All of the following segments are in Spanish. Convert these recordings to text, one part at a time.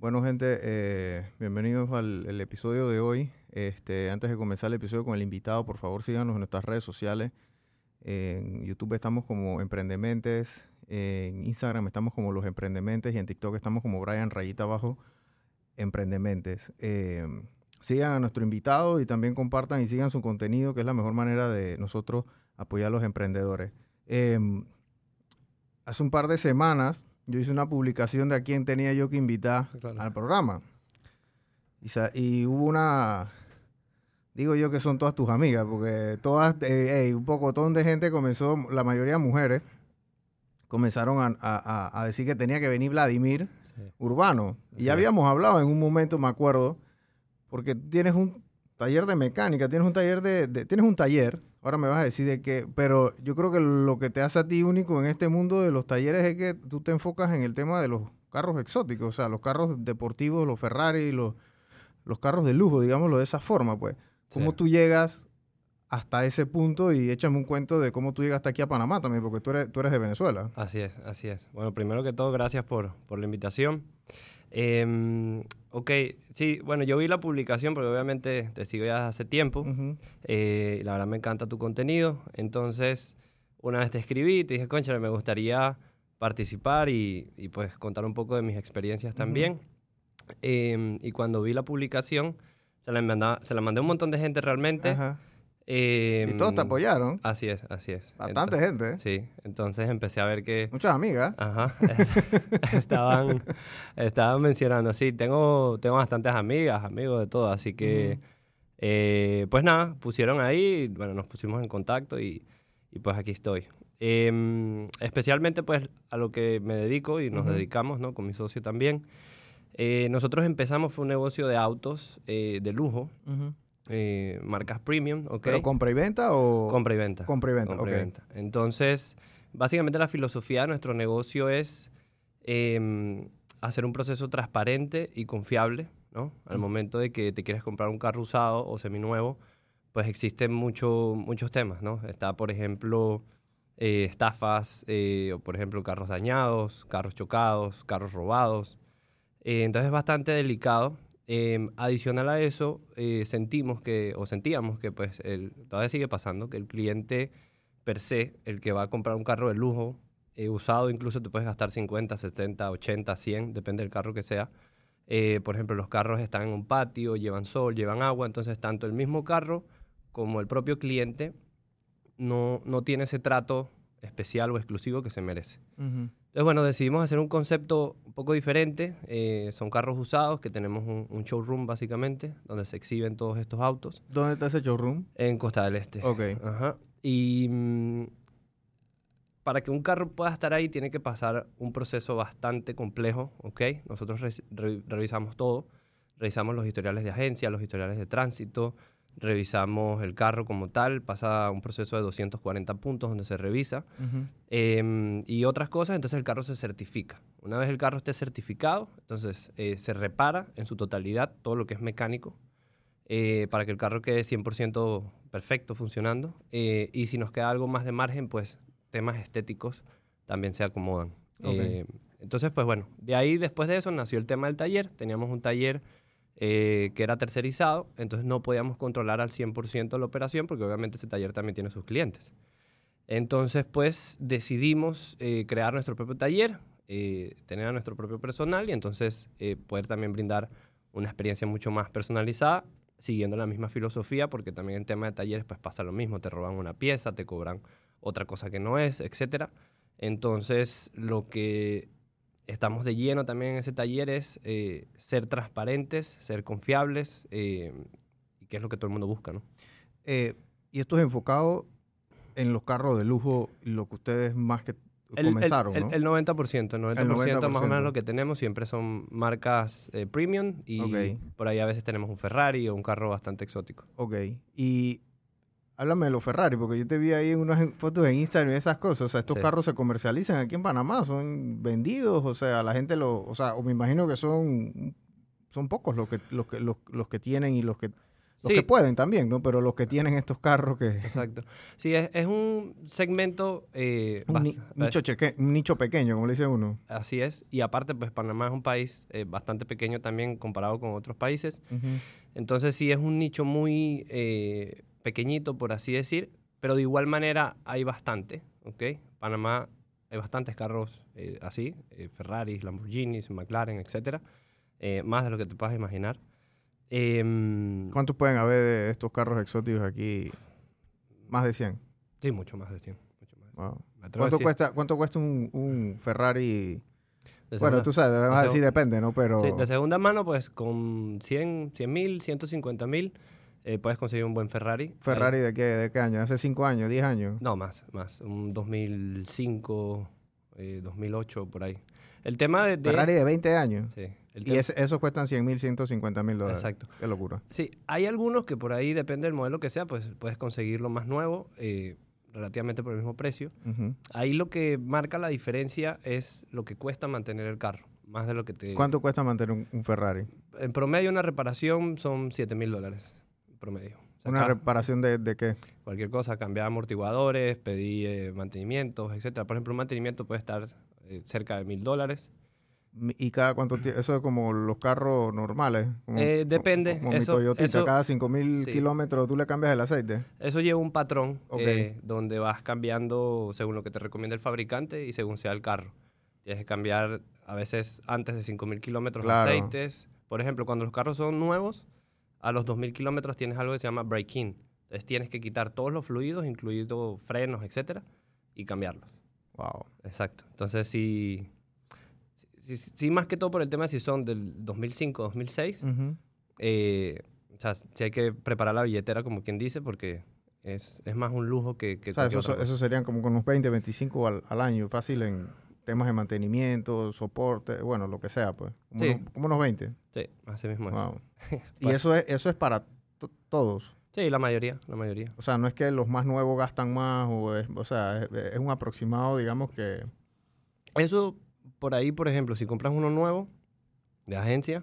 Bueno, gente, eh, bienvenidos al episodio de hoy. Este, antes de comenzar el episodio con el invitado, por favor síganos en nuestras redes sociales. En YouTube estamos como Emprendementes, en Instagram estamos como Los Emprendementes y en TikTok estamos como Brian Rayita Abajo Emprendementes. Eh, sigan a nuestro invitado y también compartan y sigan su contenido, que es la mejor manera de nosotros apoyar a los emprendedores. Eh, hace un par de semanas yo hice una publicación de a quién tenía yo que invitar Claro. al programa. Y, hubo una, digo yo que son todas tus amigas, porque todas, eh, ey, un pocotón de gente comenzó, la mayoría mujeres, comenzaron a, a- decir que tenía que venir Vladimir Sí. Urbano. Y ya habíamos hablado en un momento, me acuerdo, porque tienes un taller de mecánica, tienes un taller de, de- tienes un taller, ahora me vas a decir de qué, pero yo creo que lo que te hace a ti único en este mundo de los talleres es que tú te enfocas en el tema de los carros exóticos, o sea, los carros deportivos, los Ferrari, los, los carros de lujo, digámoslo de esa forma, pues. ¿Cómo Sí. tú llegas hasta ese punto y échame un cuento de cómo tú llegaste aquí a Panamá también, porque tú eres, tú eres de Venezuela. Así es, así es. Bueno, primero que todo, gracias por, por la invitación. Em, ok, sí, bueno, yo vi la publicación porque obviamente te sigo ya hace tiempo. Eh, y la verdad me encanta tu contenido. Entonces, una vez te escribí, te dije, concha, me gustaría participar y, y, pues contar un poco de mis experiencias también. Em, y cuando vi la publicación, se la, manda- se la mandé a un montón de gente realmente. Ajá. Y Em, todos te apoyaron. Así es, así es. Bastante Entonces- gente, ¿eh? Sí, entonces empecé a ver que Muchas amigas. Ajá. estaban, estaban mencionando, sí, tengo, tengo bastantes amigas, amigos de todo, así que, Ujú. eh, pues nada, pusieron ahí, bueno, nos pusimos en contacto y, y pues aquí estoy. Em, especialmente pues a lo que me dedico y nos Ujú. dedicamos, ¿no? Con mi socio también. Eh, nosotros empezamos, fue un negocio de autos eh, de lujo, Ujú. Eh, marcas premium, ¿ok? ¿Pero compra y venta o...? Compra y venta. Compra y venta, Compra y venta. Entonces, básicamente la filosofía de nuestro negocio es em, hacer un proceso transparente y confiable, ¿no? Al Ujú. momento de que te quieres comprar un carro usado o seminuevo, pues existen mucho- muchos temas, ¿no? Está, por ejemplo, eh, estafas, eh, o por ejemplo, carros dañados, carros chocados, carros robados. Entonces es bastante delicado. Em, adicional a eso, eh, sentimos que, o sentíamos que pues todavía sigue pasando, que el cliente per se, el que va a comprar un carro de lujo, eh, usado incluso te puedes gastar 50, 70, 80, 100, depende del carro que sea. Eh, por ejemplo, los carros están en un patio, llevan sol, llevan agua, entonces tanto el mismo carro como el propio cliente no, no tiene ese trato especial o exclusivo que se merece. Ujú. Entonces, bueno, decidimos hacer un concepto un poco diferente. Eh, son carros usados, que tenemos un, un showroom básicamente, donde se exhiben todos estos autos, ¿Dónde está ese showroom? en Costa del Este. Ok. Ajá. Y mm, para que un carro pueda estar ahí, tiene que pasar un proceso bastante complejo, ¿ok? Nosotros re- re- revisamos todo. Revisamos los historiales de agencia, los historiales de tránsito, revisamos el carro como tal, pasa un proceso de 240 puntos donde se revisa. Em, y otras cosas, entonces el carro se certifica. Una vez el carro esté certificado, entonces eh, se repara en su totalidad todo lo que es mecánico eh, para que el carro quede 100% perfecto funcionando. Eh, y si nos queda algo más de margen, pues temas estéticos también se acomodan. Entonces, pues bueno, de ahí después de eso nació el tema del taller. Teníamos un taller eh, que era tercerizado, entonces no podíamos controlar al 100% la operación porque obviamente ese taller también tiene sus clientes. Entonces, pues decidimos eh, crear nuestro propio taller, eh, tener a nuestro propio personal y entonces poder también brindar una experiencia mucho más personalizada, siguiendo la misma filosofía, porque también en tema de talleres pues pasa lo mismo, te roban una pieza, te cobran otra cosa que no es, etcétera. Entonces, lo que estamos de lleno también en ese taller es eh, ser transparentes, ser confiables, eh, y que es lo que todo el mundo busca, ¿no? Eh, y esto es enfocado en los carros de lujo, lo que ustedes más que El- comenzaron, el, ¿no? el, 90%, el 90%, más o 90%. menos lo que tenemos siempre son marcas eh, premium y por ahí a veces tenemos un Ferrari o un carro bastante exótico. Ok. Y háblame de los Ferrari, porque yo te vi ahí en unas fotos en Instagram y esas cosas. O sea, estos Sí. carros se comercializan aquí en Panamá, son vendidos, o sea, la gente lo, o sea, o me imagino que son, son pocos los que, los que, los, los que tienen y los que Los Sí. que pueden también, ¿no? Pero los que tienen estos carros que... Exacto. Sí, es, es un segmento... eh, Un ni- nicho, cheque- un nicho pequeño, como le dice uno. Así es. Y aparte, pues Panamá es un país eh, bastante pequeño también comparado con otros países. Entonces sí es un nicho muy eh, pequeñito, por así decir, pero de igual manera hay bastante, ¿ok? Panamá hay bastantes carros eh, así, eh, Ferraris, Lamborghinis, McLaren, etcétera, eh, más de lo que te puedas imaginar. Em, ¿Cuántos pueden haber de estos carros exóticos aquí? Más de 100. sí, mucho más de 100. Mucho más de 100. Wow. ¿Cuánto decir, cuesta, ¿Cuánto cuesta un, un Ferrari? de Bueno, segunda- tú sabes, vas a de segu- depende, ¿no? Pero sí, de segunda mano, pues con 100 mil, 150 mil, eh, puedes conseguir un buen Ferrari. Ferrari de qué, de qué año? ¿Hace 5 años, 10 años? No, más, más. Un 2005, eh, 2008, por ahí. El tema de... de- Ferrari de 20 años. Sí. Y ese- esos cuestan 100 mil, 150 mil dólares. Exacto. Qué locura. Sí, hay algunos que por ahí, depende del modelo que sea, pues puedes conseguirlo más nuevo, eh, relativamente por el mismo precio. Ahí lo que marca la diferencia es lo que cuesta mantener el carro, más de lo que te... ¿Cuánto cuesta mantener un, un Ferrari? En promedio una reparación son 7 mil dólares, promedio. O sea, ¿Una reparación de, de qué? cualquier cosa, cambiar amortiguadores, pedir eh, mantenimientos, etcétera. Por ejemplo, un mantenimiento puede estar eh, cerca de mil dólares. ¿Y cada cuánto tie- Eso es como los carros normales. Como, Eh, depende, Como eso- mi Toyotita. eso- cada 5 mil sí. kilómetros tú le cambias el aceite. Eso lleva un patrón Ok. eh, donde vas cambiando según lo que te recomienda el fabricante y según sea el carro. Tienes que cambiar a veces antes de 5.000 kilómetros Claro. aceites. Por ejemplo, cuando los carros son nuevos, a los 2.000 kilómetros tienes algo que se llama break-in. Entonces tienes que quitar todos los fluidos, incluidos frenos, etcétera, y cambiarlos. Wow. Exacto. Entonces, sí, sí, más que todo por el tema de si son del 2005, 2006, Ujú. eh, o sea, sí hay que preparar la billetera, como quien dice, porque es, es más un lujo que, que O sea, eso serían como con unos 20, 25 al, al año, fácil en temas de mantenimiento, soporte, bueno, lo que sea, pues. Como, Sí. unos, como unos 20. Sí, así mismo es. Wow. y Bueno. eso es, eso es para to- todos. Sí, la mayoría, la mayoría. O sea, no es que los más nuevos gastan más, o, es, o sea, es, es un aproximado, digamos que... Eso, por ahí, por ejemplo, si compras uno nuevo de agencia,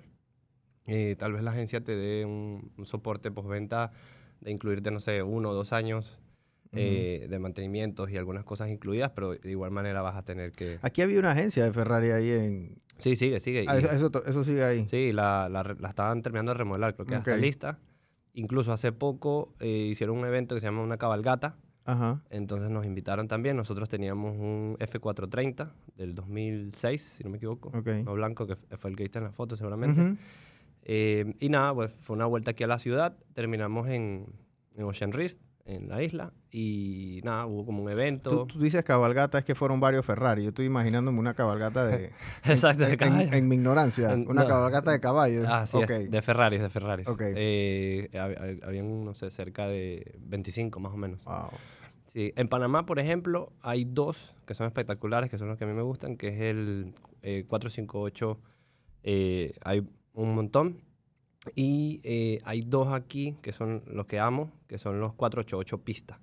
eh, tal vez la agencia te dé un, un soporte postventa de incluirte, no sé, uno o dos años eh, de mantenimientos y algunas cosas incluidas, pero de igual manera vas a tener que... Aquí había una agencia de Ferrari ahí en... Sí, sigue, sigue. Ah, eso, eso, sigue ahí. Sí, la, la, la estaban terminando de remodelar, creo que ya está lista. Incluso hace poco eh, hicieron un evento que se llama una cabalgata, Ajá. entonces nos invitaron también. Nosotros teníamos un F430 del 2006, si no me equivoco, Ok. no blanco, que fue el que viste en la foto seguramente. Ujú. Eh, y nada, pues fue una vuelta aquí a la ciudad, terminamos en, en Ocean Reef, en la isla, y nada, hubo como un evento. Tú, tú dices cabalgata, es que fueron varios Ferrari. Yo estoy imaginándome una cabalgata de... Exacto, de en, en- en mi ignorancia. En- una no. cabalgata de caballos. Ah, sí, Ok. es, de Ferraris, de Ferraris. Ok. Eh, hab- hab- habían, no sé, cerca de 25 más o menos. Wow. Sí, en Panamá, por ejemplo, hay dos que son espectaculares, que son los que a mí me gustan, que es el eh, 458, eh, hay un montón. Y eh, hay dos aquí que son los que amo, que son los 488 pistas.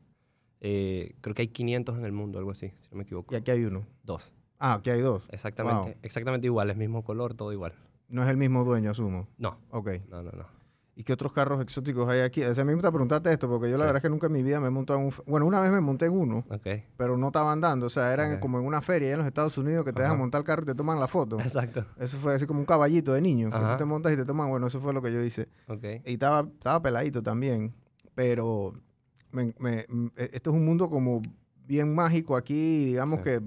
Eh, creo que hay 500 en el mundo, algo así, si no me equivoco. Y aquí hay uno. Dos, Ah, aquí hay dos. exactamente, Wow. exactamente igual, es mismo color, todo igual. No es el mismo dueño, asumo. No, Ok. no, no, no. ¿Y qué otros carros exóticos hay aquí? O sea, a mí me gusta preguntarte esto, porque yo la verdad es que nunca en mi vida me he montado en un... Bueno, una vez me monté en uno, pero no estaban dando. O sea, eran Ok. como en una feria en los Estados Unidos que te dejan montar el carro y te toman la foto. exacto. Eso fue así como un caballito de niño, que tú te montas y te toman... Bueno, eso fue lo que yo hice. Y estaba, estaba peladito también, pero me- me- e- esto es un mundo como bien mágico aquí, digamos Sí. que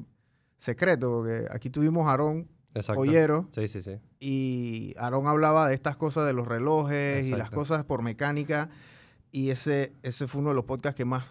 secreto, porque aquí tuvimos Aarón exacto. Ollero Sí, sí, sí. y Aarón hablaba de estas cosas de los relojes y las cosas por mecánica y ese, ese fue uno de los podcasts que más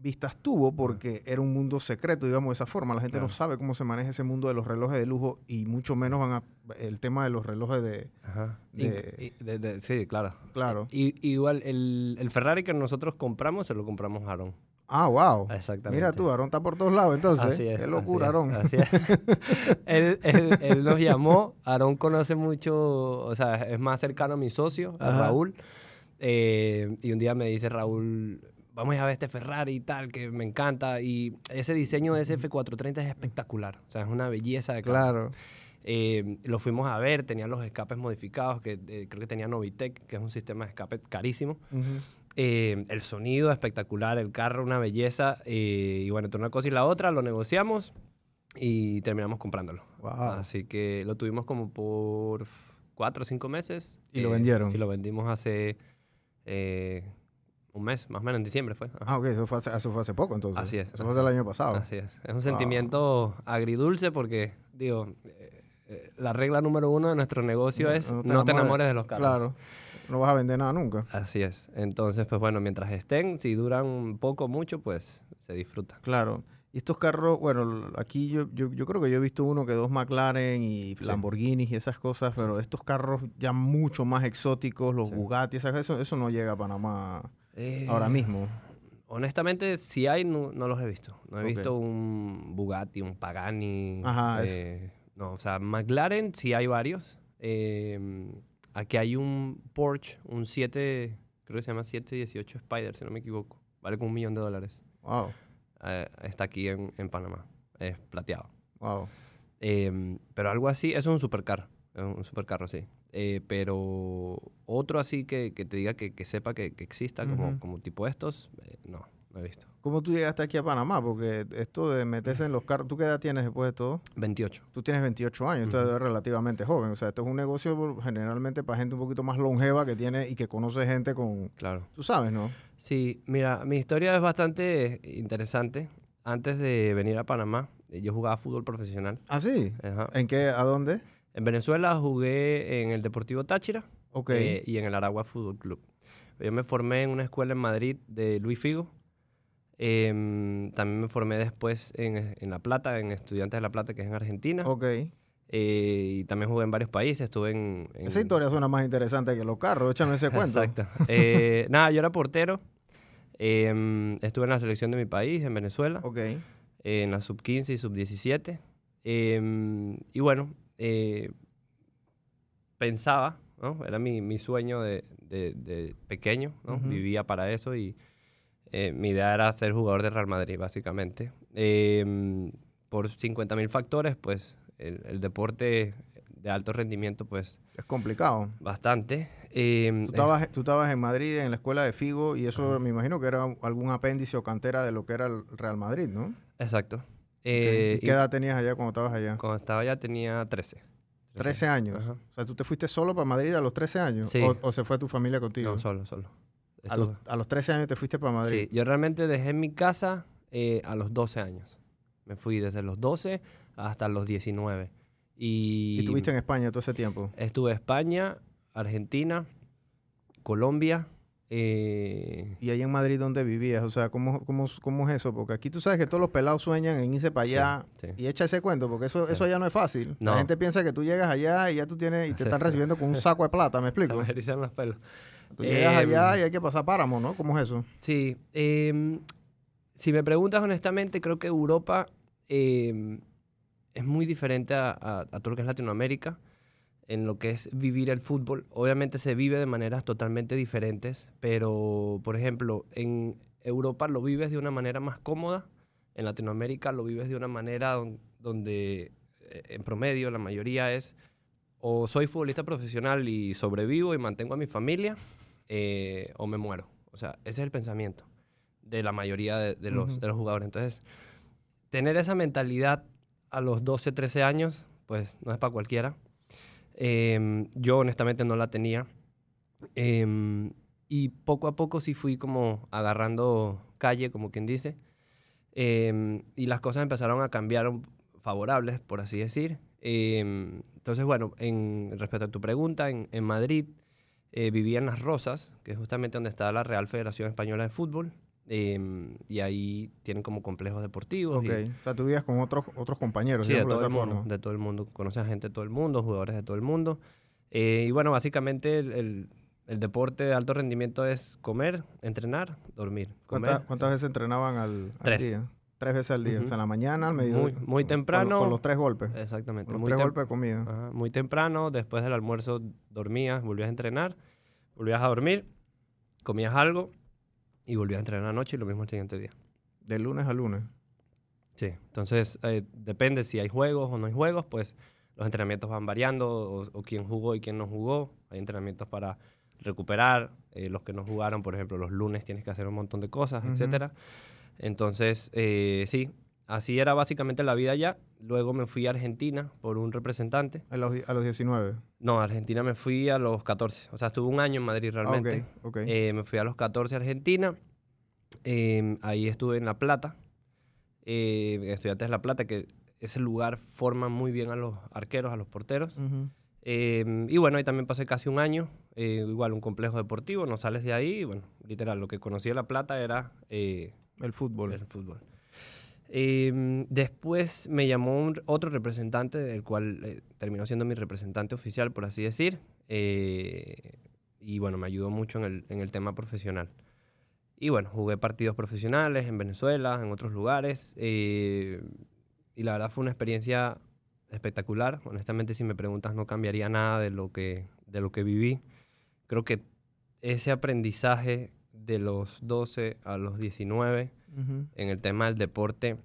vistas tuvo porque era un mundo secreto, digamos de esa forma. La gente no sabe cómo se maneja ese mundo de los relojes de lujo y mucho menos van a, el tema de los relojes de... Ajá. De- Y- y- de- de- sí, claro. Claro. Y, igual, el, el Ferrari que nosotros compramos, se lo compramos a Aaron. Ah, wow. Exactamente. Mira tú, Aarón está por todos lados entonces. Así es. Qué locura, así Aarón. es, así es. él, él- él nos llamó. Aarón conoce mucho, o sea, es más cercano a mi socio, a Ajá. Raúl. Eh, y un día me dice Raúl, vamos a ver este Ferrari y tal, que me encanta. Y ese diseño de ese F430 es espectacular. O sea, es una belleza de carro. Claro. Eh, lo fuimos a ver, tenía los escapes modificados, que eh, creo que tenía Novitec, que es un sistema de escape carísimo. Eh, el sonido espectacular, el carro una belleza. eh, y bueno, entre una cosa y la otra lo negociamos y terminamos comprándolo. Wow. Así que lo tuvimos como por cuatro o cinco meses. ¿Y lo eh, vendieron? Y lo vendimos hace un mes, más o menos en diciembre fue. Ajá. Ah, ok, eso fue, hace, eso fue hace poco entonces. Así es. Eso fue hace el año pasado. Así es. Es un sentimiento agridulce porque, digo, la regla número uno de nuestro negocio es no te, enamores de los carros. Claro. No vas a vender nada nunca. Así es. Entonces, pues bueno, mientras estén, si duran poco o mucho, pues se disfruta. Claro. Y estos carros, bueno, aquí yo, yo, yo creo que yo he visto uno que dos McLaren y Lamborghinis y esas cosas, pero estos carros ya mucho más exóticos, los Sí. Bugatti, esas, eso, eso no llega a Panamá Eh, ahora mismo. Honestamente, si hay, no, no los he visto. No he visto un Bugatti, un Pagani. Ajá, eh, no, o sea, McLaren sí hay varios. Eh, aquí hay un Porsche, un 7, creo que se llama 718 Spider, si no me equivoco. Vale como un millón de dólares. Wow, Eh, está aquí en, en Panamá. Es plateado. wow. Eh, pero algo así, eso es un supercar. Es un supercarro, sí. Eh, pero otro así que, que te diga que, que sepa que, que exista como, como tipo estos, eh, no he visto. ¿Cómo tú llegaste aquí a Panamá? Porque esto de meterse en los carros, ¿tú qué edad tienes después de todo? 28. Tú tienes 28 años, entonces Ujú. eres relativamente joven. O sea, esto es un negocio generalmente para gente un poquito más longeva que tiene y que conoce gente con... Claro. Tú sabes, ¿no? Sí, mira, mi historia es bastante interesante. Antes de venir a Panamá, eh, yo jugaba fútbol profesional. ¿Ah, sí? Ajá. ¿En qué? ¿A dónde? En Venezuela jugué en el Deportivo Táchira Ok. eh, y en el Aragua Fútbol Club. Yo me formé en una escuela en Madrid de Luis Figo. Em, también me formé después en, en La Plata, en Estudiantes de La Plata, que es en Argentina. ok. Eh, y también jugué en varios países. Estuve en... en- Esa historia suena más interesante que los carros. Échame ese cuento. Exacto. Eh, nada, yo era portero. Em, estuve en la selección de mi país, en Venezuela, Ok. en la sub-15 y sub-17. Em, y bueno, eh, pensaba, ¿no? Era mi, mi sueño de, de- de pequeño, ¿no? Vivía para eso y eh, mi idea era ser jugador de Real Madrid, básicamente. Em, por 50 mil factores, pues el, el deporte de alto rendimiento, pues Es complicado. bastante. Em, Tú eh, estabas, tú estabas en Madrid, en la escuela de Figo, y eso me imagino que era algún apéndice o cantera de lo que era el Real Madrid, ¿no? Exacto. Ok. Eh, ¿Y qué y edad tenías allá cuando establos allá? Cuando estaba allá tenía 13. 13 años. Ajá. O sea, ¿tú te fuiste solo para Madrid a los 13 años? Sí. ¿O, o se fue tu familia contigo? No, solo, solo. A, los, a los 13 años te fuiste para Madrid. Sí, yo realmente dejé mi casa eh, a los 12 años. Me fui desde los 12 hasta los 19. Y, ¿Y estuviste en España todo ese tiempo? Estuve en España, Argentina, Colombia. eh, ¿Y ahí en Madrid dónde vivías? O sea, ¿cómo, cómo, cómo es eso? Porque aquí tú sabes que todos los pelados sueñan en irse para allá sí. y echa ese cuento, porque eso, Sí. eso allá no es fácil. No. La gente piensa que tú llegas allá y ya tú tienes y te están recibiendo con un saco de plata, ¿me explico? me los pelos. Tú llegas Em, allá y hay que pasar páramo, ¿no? ¿Cómo es eso? Sí. em, si me preguntas honestamente, creo que Europa em, es muy diferente a, a- a todo lo que es Latinoamérica en lo que es vivir el fútbol. Obviamente se vive de maneras totalmente diferentes, pero por ejemplo, en Europa lo vives de una manera más cómoda, en Latinoamérica lo vives de una manera don- donde eh, en promedio la mayoría es o soy futbolista profesional y sobrevivo y mantengo a mi familia, eh, o me muero. O sea, ese es el pensamiento de la mayoría de, de los, Ujú. de los jugadores. Entonces, tener esa mentalidad a los 12, 13 años, pues no es para cualquiera. Em, yo honestamente no la tenía. Em, y poco a poco sí fui como agarrando calle, como quien dice. Em, y las cosas empezaron a cambiar favorables, por así decir. Em, entonces, bueno, en, respecto a tu pregunta, en, en Madrid eh, vivía en Las Rosas, que es justamente donde está la Real Federación Española de Fútbol. em, y ahí tienen como complejos deportivos. y- Ok. O sea, tú vivías con otros, otros compañeros, Sí, de todo el mundo, forma. de todo el mundo. Conoces a gente de todo el mundo, jugadores de todo el mundo. Eh, y bueno, básicamente el, el- el deporte de alto rendimiento es comer, entrenar, dormir. Comer, ¿Cuántas, cuántas veces entrenaban al, al Tres. día? Tres veces al día. O sea, en la mañana, al mediodía. Muy- temprano. Con, con los tres golpes. Exactamente. Con los muy tres golpes de comida. Ajá, muy temprano, después del almuerzo dormías, volvías a entrenar, volvías a dormir, comías algo y volvías a entrenar anoche y lo mismo el siguiente día. De lunes a lunes. Sí, entonces eh, depende si hay juegos o no hay juegos, pues los entrenamientos van variando, o, o quién jugó y quién no jugó. Hay entrenamientos para recuperar, eh, los que no jugaron, por ejemplo, los lunes tienes que hacer un montón de cosas, etcétera. Entonces, eh, sí, así era básicamente la vida allá. Luego me fui a Argentina por un representante. A los, a los 19. No, a Argentina me fui a los 14. O sea, estuve un año en Madrid Ah, realmente. ok, ok. Eh, me fui a los 14 a Argentina. Eh, ahí estuve en La Plata. Eh, Estudiantes de La Plata, que ese lugar forma muy bien a los arqueros, a los porteros. Eh, y bueno, ahí también pasé casi un año. eh, igual un complejo deportivo, no sales de ahí. y Bueno, literal, lo que conocí de La Plata era eh, El fútbol. el fútbol. Eh, después me llamó otro representante, el cual eh, terminó siendo mi representante oficial, por así decir. eh, y bueno, me ayudó mucho en el, en el tema profesional. Y bueno, jugué partidos profesionales en Venezuela, en otros lugares. eh, y la verdad fue una experiencia espectacular. Honestamente, si me preguntas, no cambiaría nada de lo que, de lo que viví. Creo que ese aprendizaje de los 12 a los 19 Ujú. en el tema del deporte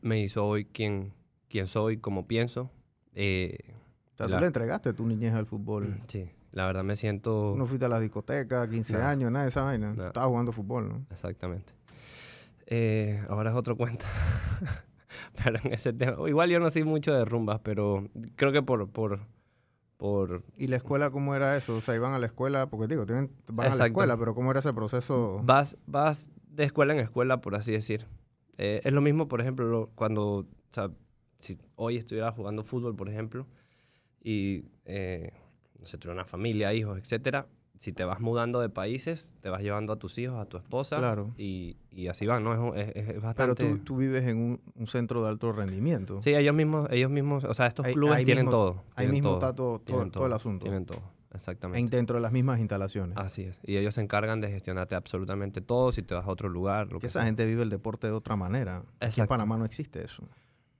me hizo hoy quien, quien soy, como pienso. Eh, O sea, tú le entregaste tu niñez al fútbol. sí, la verdad me siento... No fuiste a la discoteca, 15 Nada. años, nada de esa vaina. Nada. Estabas jugando fútbol, ¿no? Exactamente. Eh, ahora es otro cuento. pero en ese tema... Igual yo no soy mucho de rumbas, pero creo que por... por, por ¿Y la escuela cómo era eso? O sea, iban a la escuela, porque digo, tienen, van a la Exacto. escuela, pero ¿cómo era ese proceso? vas, vas de escuela en escuela, por así decir. Eh, es lo mismo, por ejemplo, lo- cuando, o sea, si hoy estuviera jugando fútbol, por ejemplo, y, eh, no sé, tuviera una familia, hijos, etcétera, si te vas mudando de países, te vas llevando a tus hijos, a tu esposa, Claro. y, y así van, ¿no? Es, es- es Pero bastante... tú, tú vives en un, un centro de alto rendimiento. Sí, ellos mismos, ellos mismos, o sea, estos clubes tienen mismo- todo. Ahí tienen mismo todo, está todo, todo, todo el asunto. Tienen todo, exactamente. En, dentro de las mismas instalaciones. Así es. Y ellos se encargan de gestionarte absolutamente todo, si te vas a otro lugar, lo que que esa sea. gente vive el deporte de otra manera. Aquí en. Panamá no existe eso.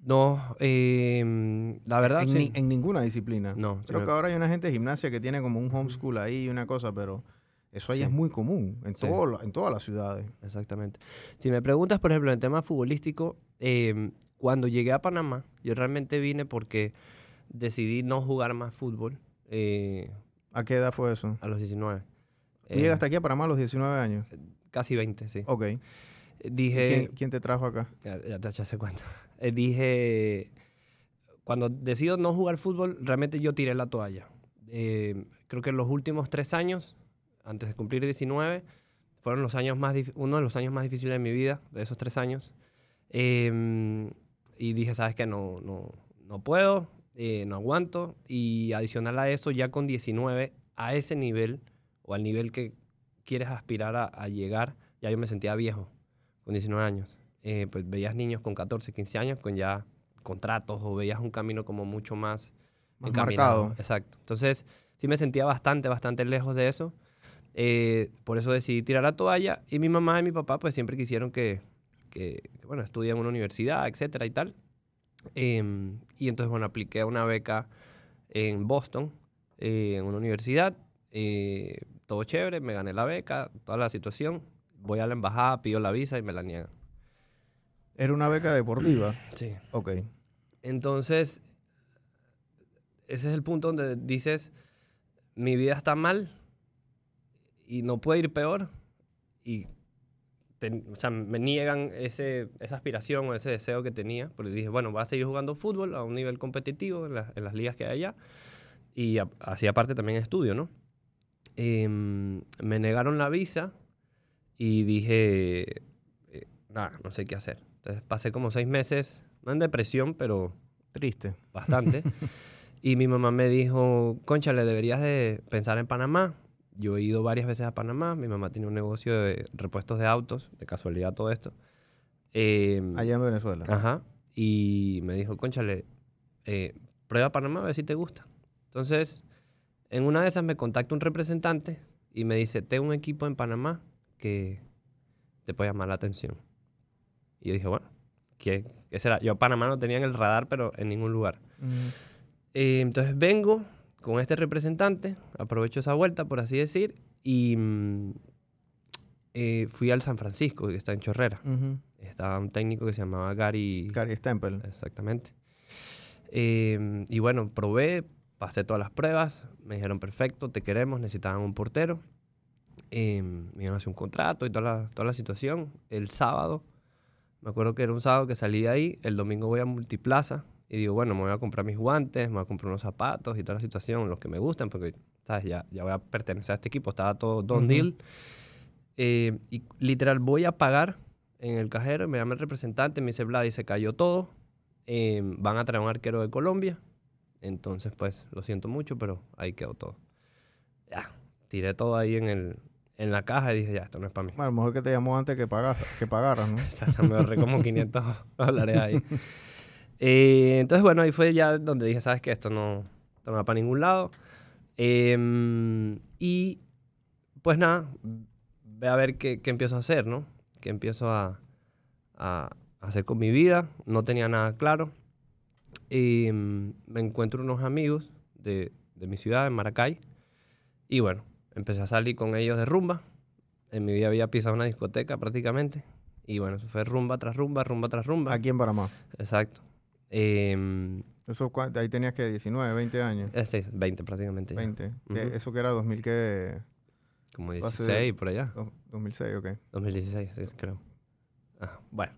No, eh, la verdad, en, sí. ni- en ninguna disciplina. No, Creo que ahora hay una gente de gimnasia que tiene como un homeschool ahí y una cosa, pero eso ahí Sí. es muy común en, todo, en todas las ciudades. Exactamente. Si me preguntas, por ejemplo, en el tema futbolístico, eh, cuando llegué a Panamá, yo realmente vine porque decidí no jugar más fútbol eh, ¿A qué edad fue eso? a los 19. ¿Tú Eh, llegaste aquí a Panamá a los 19 años? Casi 20, sí. Ok. Eh, ¿Y Dije... ¿Quién, quién te trajo acá? Ya, ya, ya sé cuánto. Eh, dije, cuando decido no jugar fútbol, realmente yo tiré la toalla. Eh, creo que los últimos tres años, antes de cumplir 19, fueron los años más uno de los años más difíciles de mi vida, de esos tres años. Eh, y dije, ¿sabes qué? No, no, no puedo, eh, no aguanto. Y adicional a eso, ya con 19, a ese nivel, o al nivel que quieres aspirar a, a llegar, ya yo me sentía viejo, con 19 años. Eh, pues veías niños con 14, 15 años con ya contratos o veías un camino como mucho más, Más encaminado. marcado. Exacto. Entonces, sí me sentía bastante, bastante lejos de eso. Eh, por eso decidí tirar la toalla. Y mi mamá y mi papá, pues siempre quisieron que, que, que, bueno, estudie en una universidad, etcétera y tal. Em, y entonces, bueno, apliqué a una beca en Boston, eh, en una universidad. eh, todo chévere, me gané la beca, toda la situación. Voy a la embajada, pido la visa y me la niegan. Era una beca deportiva. Sí. Ok. Entonces, ese es el punto donde dices, mi vida está mal y no puede ir peor. Y te- o sea, me niegan ese, esa aspiración o ese deseo que tenía. Porque dije, bueno, voy a seguir jugando fútbol a un nivel competitivo en, la- en las ligas que hay allá. Y a- así aparte también estudio, ¿no? Em, me negaron la visa y dije, eh, nada, no sé qué hacer. Entonces pasé como seis meses, no en depresión, pero Triste. bastante. y mi mamá me dijo, concha, le deberías de pensar en Panamá. Yo he ido varias veces a Panamá. Mi mamá tiene un negocio de repuestos de autos, de casualidad todo esto. Em, Allá en Venezuela. Ajá. Y me dijo, conchale, eh, prueba Panamá a ver si te gusta. Entonces, en una de esas me contacta un representante y me dice, tengo un equipo en Panamá que te puede llamar la atención. Y yo dije, bueno, ¿qué, qué será? Yo a Panamá no tenía en el radar, pero en ningún lugar. Eh, entonces vengo con este representante, aprovecho esa vuelta, por así decir, y mm, eh, fui al San Francisco, que está en Chorrera. Estaba un técnico que se llamaba Gary... Gary Stempel. Exactamente. Eh, y bueno, probé, pasé todas las pruebas, me dijeron perfecto, te queremos, necesitaban un portero. Eh, me iban a hacer un contrato y toda la, toda la situación. El sábado, me acuerdo que era un sábado que salí de ahí, el domingo voy a Multiplaza y digo, bueno, me voy a comprar mis guantes, me voy a comprar unos zapatos y toda la situación, los que me gustan, porque, ¿sabes? Ya, ya voy a pertenecer a este equipo, estaba todo don Ujú. deal. Eh, y literal, voy a pagar en el cajero, me llama el representante, me dice, Vlad, y se cayó todo, eh, van a traer un arquero de Colombia, entonces, pues, lo siento mucho, pero ahí quedó todo. Ya, tiré todo ahí en, el, en la caja y dije, ya, esto no es para mí. Bueno, mejor que te llamó antes que, pagas, que pagaras, ¿no? Exacto, me ahorré como 500 dólares ahí. Eh, entonces, bueno, ahí fue ya donde dije, ¿sabes qué? Esto no, esto no va para ningún lado. Em, y pues nada, ve a ver qué, qué empiezo a hacer, ¿no? Qué empiezo a, a hacer con mi vida. No tenía nada claro. Y mm, me encuentro unos amigos de, de mi ciudad, en Maracay. Y bueno, empecé a salir con ellos de rumba. En mi vida había pisado una discoteca prácticamente. Y bueno, eso fue rumba tras rumba, rumba tras rumba. Aquí en Panamá. Exacto. Em, Eso, ahí tenías que 19, 20 años. eh, sí, 20 prácticamente. ya. 20. Ujú. Que Eso que era 2000, que Como Va a ser- 16 por allá. dos- 2006, ok. 2016, sí, creo. Ah, bueno.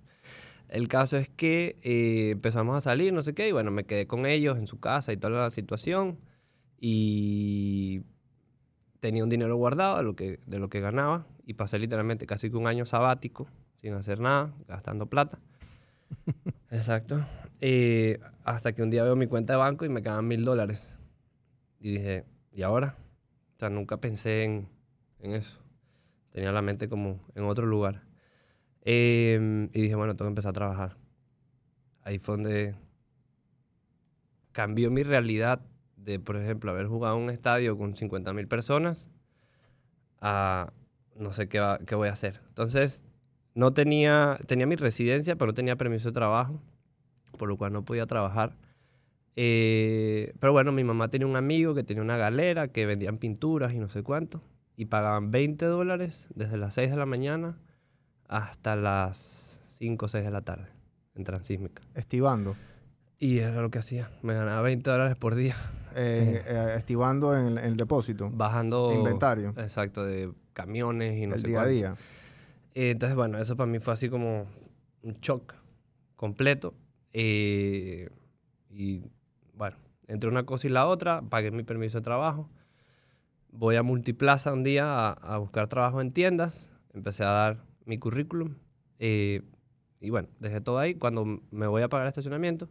El caso es que eh, empezamos a salir, no sé qué, y bueno, me quedé con ellos en su casa y toda la situación. Y tenía un dinero guardado de lo que, de lo que ganaba. Y pasé literalmente casi que un año sabático, sin hacer nada, gastando plata. Exacto. Eh, hasta que un día veo mi cuenta de banco y me quedan mil dólares. Y dije, ¿y ahora? O sea, nunca pensé en, en eso. Tenía la mente como en otro lugar. Eh, y dije, bueno, tengo que empezar a trabajar. Ahí fue donde cambió mi realidad de, por ejemplo, haber jugado un estadio con 50 mil personas a no sé qué, qué voy a hacer. Entonces, no tenía, tenía mi residencia, pero no tenía permiso de trabajo, por lo cual no podía trabajar. Eh, pero bueno, mi mamá tenía un amigo que tenía una galera que vendían pinturas y no sé cuánto, y pagaban 20 dólares desde las 6 de la mañana hasta las 5 o 6 de la tarde en Transísmica. Estivando. Y era lo que hacía, me ganaba 20 dólares por día, Eh, eh, estivando en el, en el depósito. bajando... Inventario. Exacto, de camiones y no el sé día a día. Eh, entonces, bueno, eso para mí fue así como un shock completo. Eh, y bueno, entre una cosa y la otra, pagué mi permiso de trabajo. Voy a Multiplaza un día a, a buscar trabajo en tiendas. Empecé a dar mi currículum. eh, y bueno, dejé todo ahí. Cuando me voy a pagar el estacionamiento,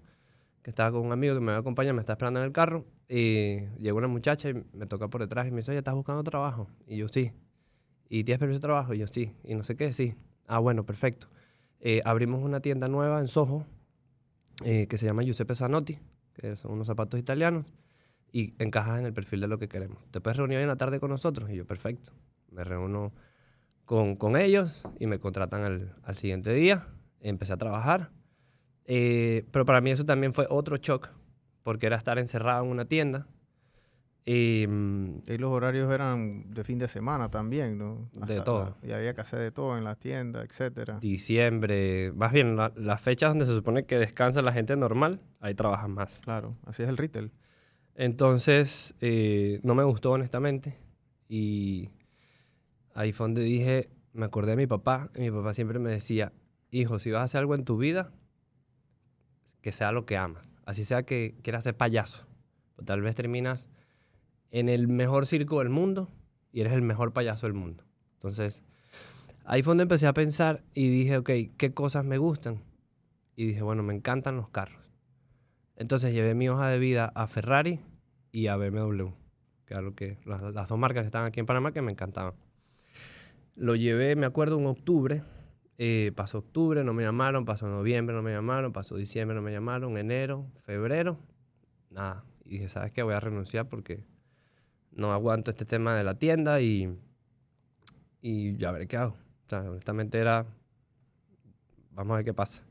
que estaba con un amigo que me va a acompañar, me está esperando en el carro, y llegó una muchacha y me toca por detrás y me dice, oye, ¿estás buscando trabajo? Y yo, sí. ¿Y tienes permiso de trabajo? Y yo, sí. Y no sé qué, sí. Ah, bueno, perfecto. Eh, abrimos una tienda nueva en Soho eh, que se llama Giuseppe Zanotti, que son unos zapatos italianos, y encajas en el perfil de lo que queremos. ¿Te puedes reunir hoy en la tarde con nosotros? Y yo, perfecto. Me reúno con, con ellos y me contratan al, al siguiente día. Empecé a trabajar. Eh, pero para mí eso también fue otro shock, porque era estar encerrado en una tienda. Y, mm, Y los horarios eran de fin de semana también, ¿no? De todo. y había que hacer de todo en las tiendas, etcétera. diciembre, más bien la- las fechas donde se supone que descansa la gente normal, ahí trabajan más. Claro, así es el retail. Entonces, eh, no me gustó honestamente y ahí fue donde dije, me acordé de mi papá y mi papá siempre me decía, hijo, si vas a hacer algo en tu vida, que sea lo que amas, así sea que quieras ser payaso, o tal vez terminas en el mejor circo del mundo y eres el mejor payaso del mundo. Entonces, ahí fue donde empecé a pensar y dije, ok, ¿qué cosas me gustan? Y dije, bueno, me encantan los carros. Entonces llevé mi hoja de vida a Ferrari y a BMW, que que, las, las dos marcas que estaban aquí en Panamá que me encantaban. Lo llevé, me acuerdo, en octubre. Eh, pasó octubre, no me llamaron. Pasó noviembre, no me llamaron. Pasó diciembre, no me llamaron. Enero, febrero, nada. Y dije, ¿sabes qué? Voy a renunciar porque no aguanto este tema de la tienda y, y ya veré qué hago. O sea, honestamente era, vamos a ver qué pasa.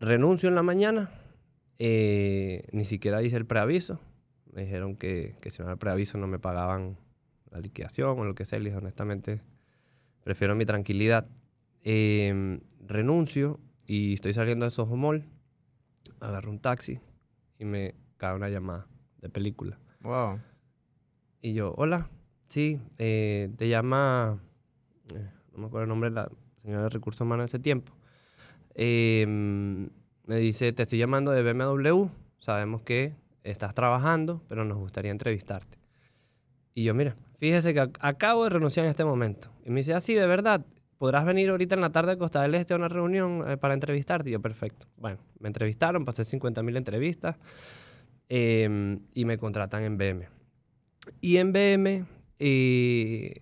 Renuncio en la mañana, eh, ni siquiera hice el preaviso. Me dijeron que, que si no era el preaviso no me pagaban la liquidación o lo que sea. Le dije, honestamente, prefiero mi tranquilidad. Eh, renuncio y estoy saliendo de Soho Mall. Agarro un taxi y me cae una llamada de película. Wow. Y yo, hola, sí, eh, te llama, eh, no me acuerdo el nombre de la señora de recursos humanos de ese tiempo. Eh, me dice, te estoy llamando de BMW, sabemos que estás trabajando, pero nos gustaría entrevistarte. Y yo, mira, fíjese que ac- acabo de renunciar en este momento. Y me dice, ah, sí, de verdad, ¿podrás venir ahorita en la tarde a Costa del Este a una reunión eh, para entrevistarte? Y yo, perfecto. Bueno, me entrevistaron, pasé 50.000 entrevistas eh, y me contratan en BM. Y en BM, eh,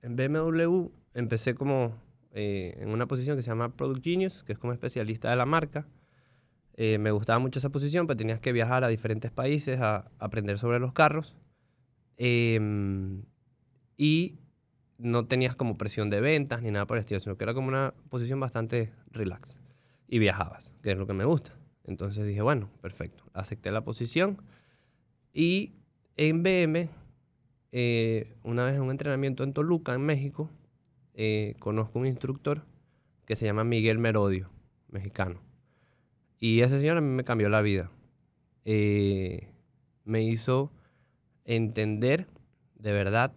en BMW, empecé como eh, en una posición que se llama Product Genius, que es como especialista de la marca. Eh, me gustaba mucho esa posición, pero tenías que viajar a diferentes países a aprender sobre los carros. Em, y no tenías como presión de ventas ni nada por el estilo, sino que era como una posición bastante relax. Y viajabas, que es lo que me gusta. Entonces dije, bueno, perfecto. Acepté la posición. Y en BM, eh, una vez en un entrenamiento en Toluca, en México, eh, conozco un instructor que se llama Miguel Merodio, mexicano. Y ese señor a mí me cambió la vida. Eh, me hizo entender de verdad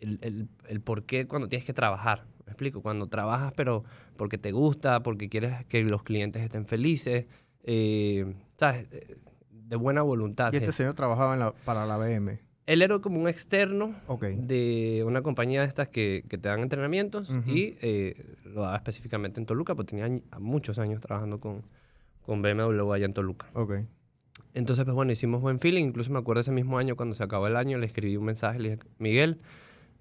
el, el, el por qué cuando tienes que trabajar. Me explico, cuando trabajas pero porque te gusta, porque quieres que los clientes estén felices, eh, ¿sabes? Eh, De buena voluntad. Y este señor trabajaba en la- para la BM. Él era como un externo Ok. de una compañía de estas que, que te dan entrenamientos Ujú. y eh, lo daba específicamente en Toluca, porque tenía muchos años trabajando con, con BMW allá en Toluca. Ok. Entonces, pues bueno, hicimos buen feeling. Incluso me acuerdo ese mismo año, cuando se acabó el año, le escribí un mensaje, le dije, Miguel,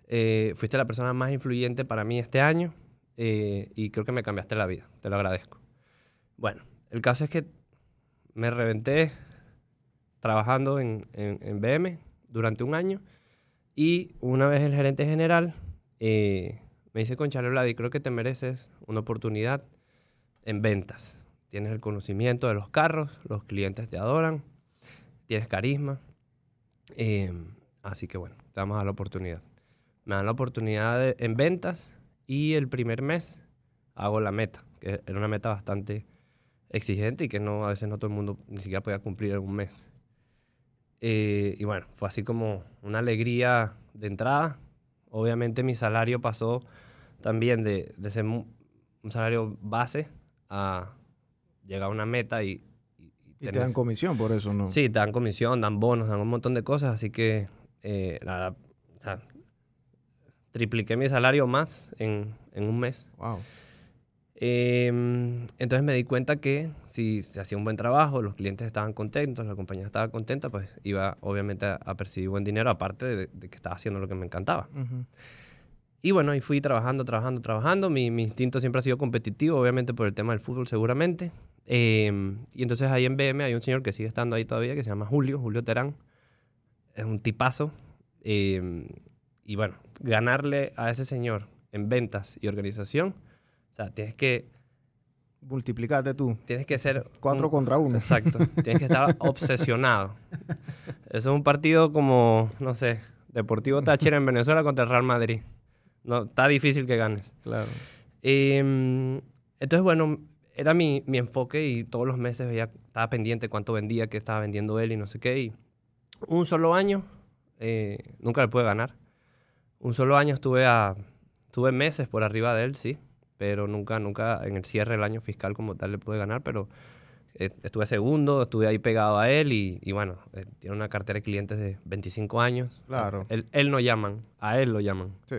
eh, fuiste la persona más influyente para mí este año eh, y creo que me cambiaste la vida. Te lo agradezco. Bueno, el caso es que me reventé trabajando en, BM durante un año y una vez el gerente general eh, me dice, Conchale Vladi, creo que te mereces una oportunidad en ventas. Tienes el conocimiento de los carros, los clientes te adoran, tienes carisma. eh, así que bueno, te vamos a la oportunidad. Me dan la oportunidad de- en ventas y el primer mes hago la meta, que era una meta bastante exigente y que no a veces no todo el mundo ni siquiera podía cumplir en un mes. Eh, y bueno, fue así como una alegría de entrada. Obviamente mi salario pasó también de, de ser un salario base a llegar a una meta y... y- y Y te tener- dan comisión por eso, ¿no? Sí, te dan comisión, dan bonos, dan un montón de cosas, así que eh, nada, o sea, tripliqué mi salario más en, en un mes. Wow. Em, entonces me di cuenta que si se hacía un buen trabajo, los clientes estaban contentos, la compañía estaba contenta, pues iba obviamente a, a percibir buen dinero, aparte de, de que estaba haciendo lo que me encantaba. Ujú. Y bueno, ahí fui trabajando, trabajando, trabajando. Mi, mi instinto siempre ha sido competitivo, obviamente por el tema del fútbol seguramente. Em, y entonces ahí en BM hay un señor que sigue estando ahí todavía, que se llama Julio, Julio Terán. Es un tipazo. Em, y bueno, ganarle a ese señor en ventas y organización, o sea, tienes que, Multiplicate tú. tienes que ser... Cuatro un- contra uno. Exacto. Tienes que estar obsesionado. Eso es un partido como, no sé, Deportivo Táchira en Venezuela contra el Real Madrid. No, está difícil que ganes. Claro. Eh, entonces, bueno, era mi, mi enfoque y todos los meses veía, estaba pendiente cuánto vendía, qué estaba vendiendo él y no sé qué. Y un solo año, eh, nunca le pude ganar. Un solo año estuve a, estuve meses por arriba de él, sí, pero nunca, nunca en el cierre del año fiscal como tal le pude ganar, pero eh, estuve segundo, estuve ahí pegado a él y, y bueno, eh, tiene una cartera de clientes de 25 años. Claro. Él, él no llaman, a él lo llaman. Sí.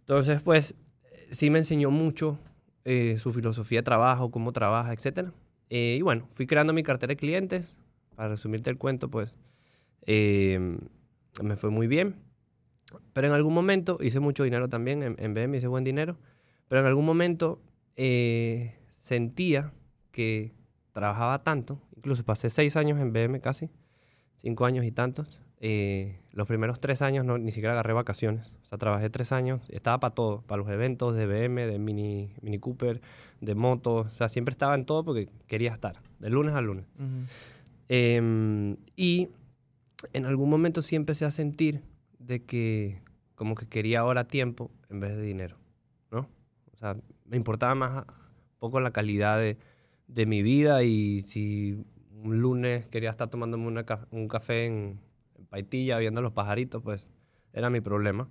Entonces, pues, eh, sí me enseñó mucho eh, su filosofía de trabajo, cómo trabaja, etc. y bueno, fui creando mi cartera de clientes. Para resumirte el cuento, pues, eh, me fue muy bien. Pero en algún momento, hice mucho dinero también, en, en BM hice buen dinero, pero en algún momento eh, sentía que trabajaba tanto, incluso pasé seis años en BM casi, cinco años y tantos. eh, los primeros tres años no, ni siquiera agarré vacaciones. O sea, trabajé tres años, estaba para todo, para los eventos de BM, de Mini, Mini Cooper, de motos. O sea, siempre estaba en todo porque quería estar, de lunes a lunes. Em, y en algún momento sí empecé a sentir de que como que quería ahora tiempo en vez de dinero, ¿no? O sea, me importaba más un poco la calidad de, de mi vida y si un lunes quería estar tomándome una un café en, en Paitilla, viendo los pajaritos, pues era mi problema.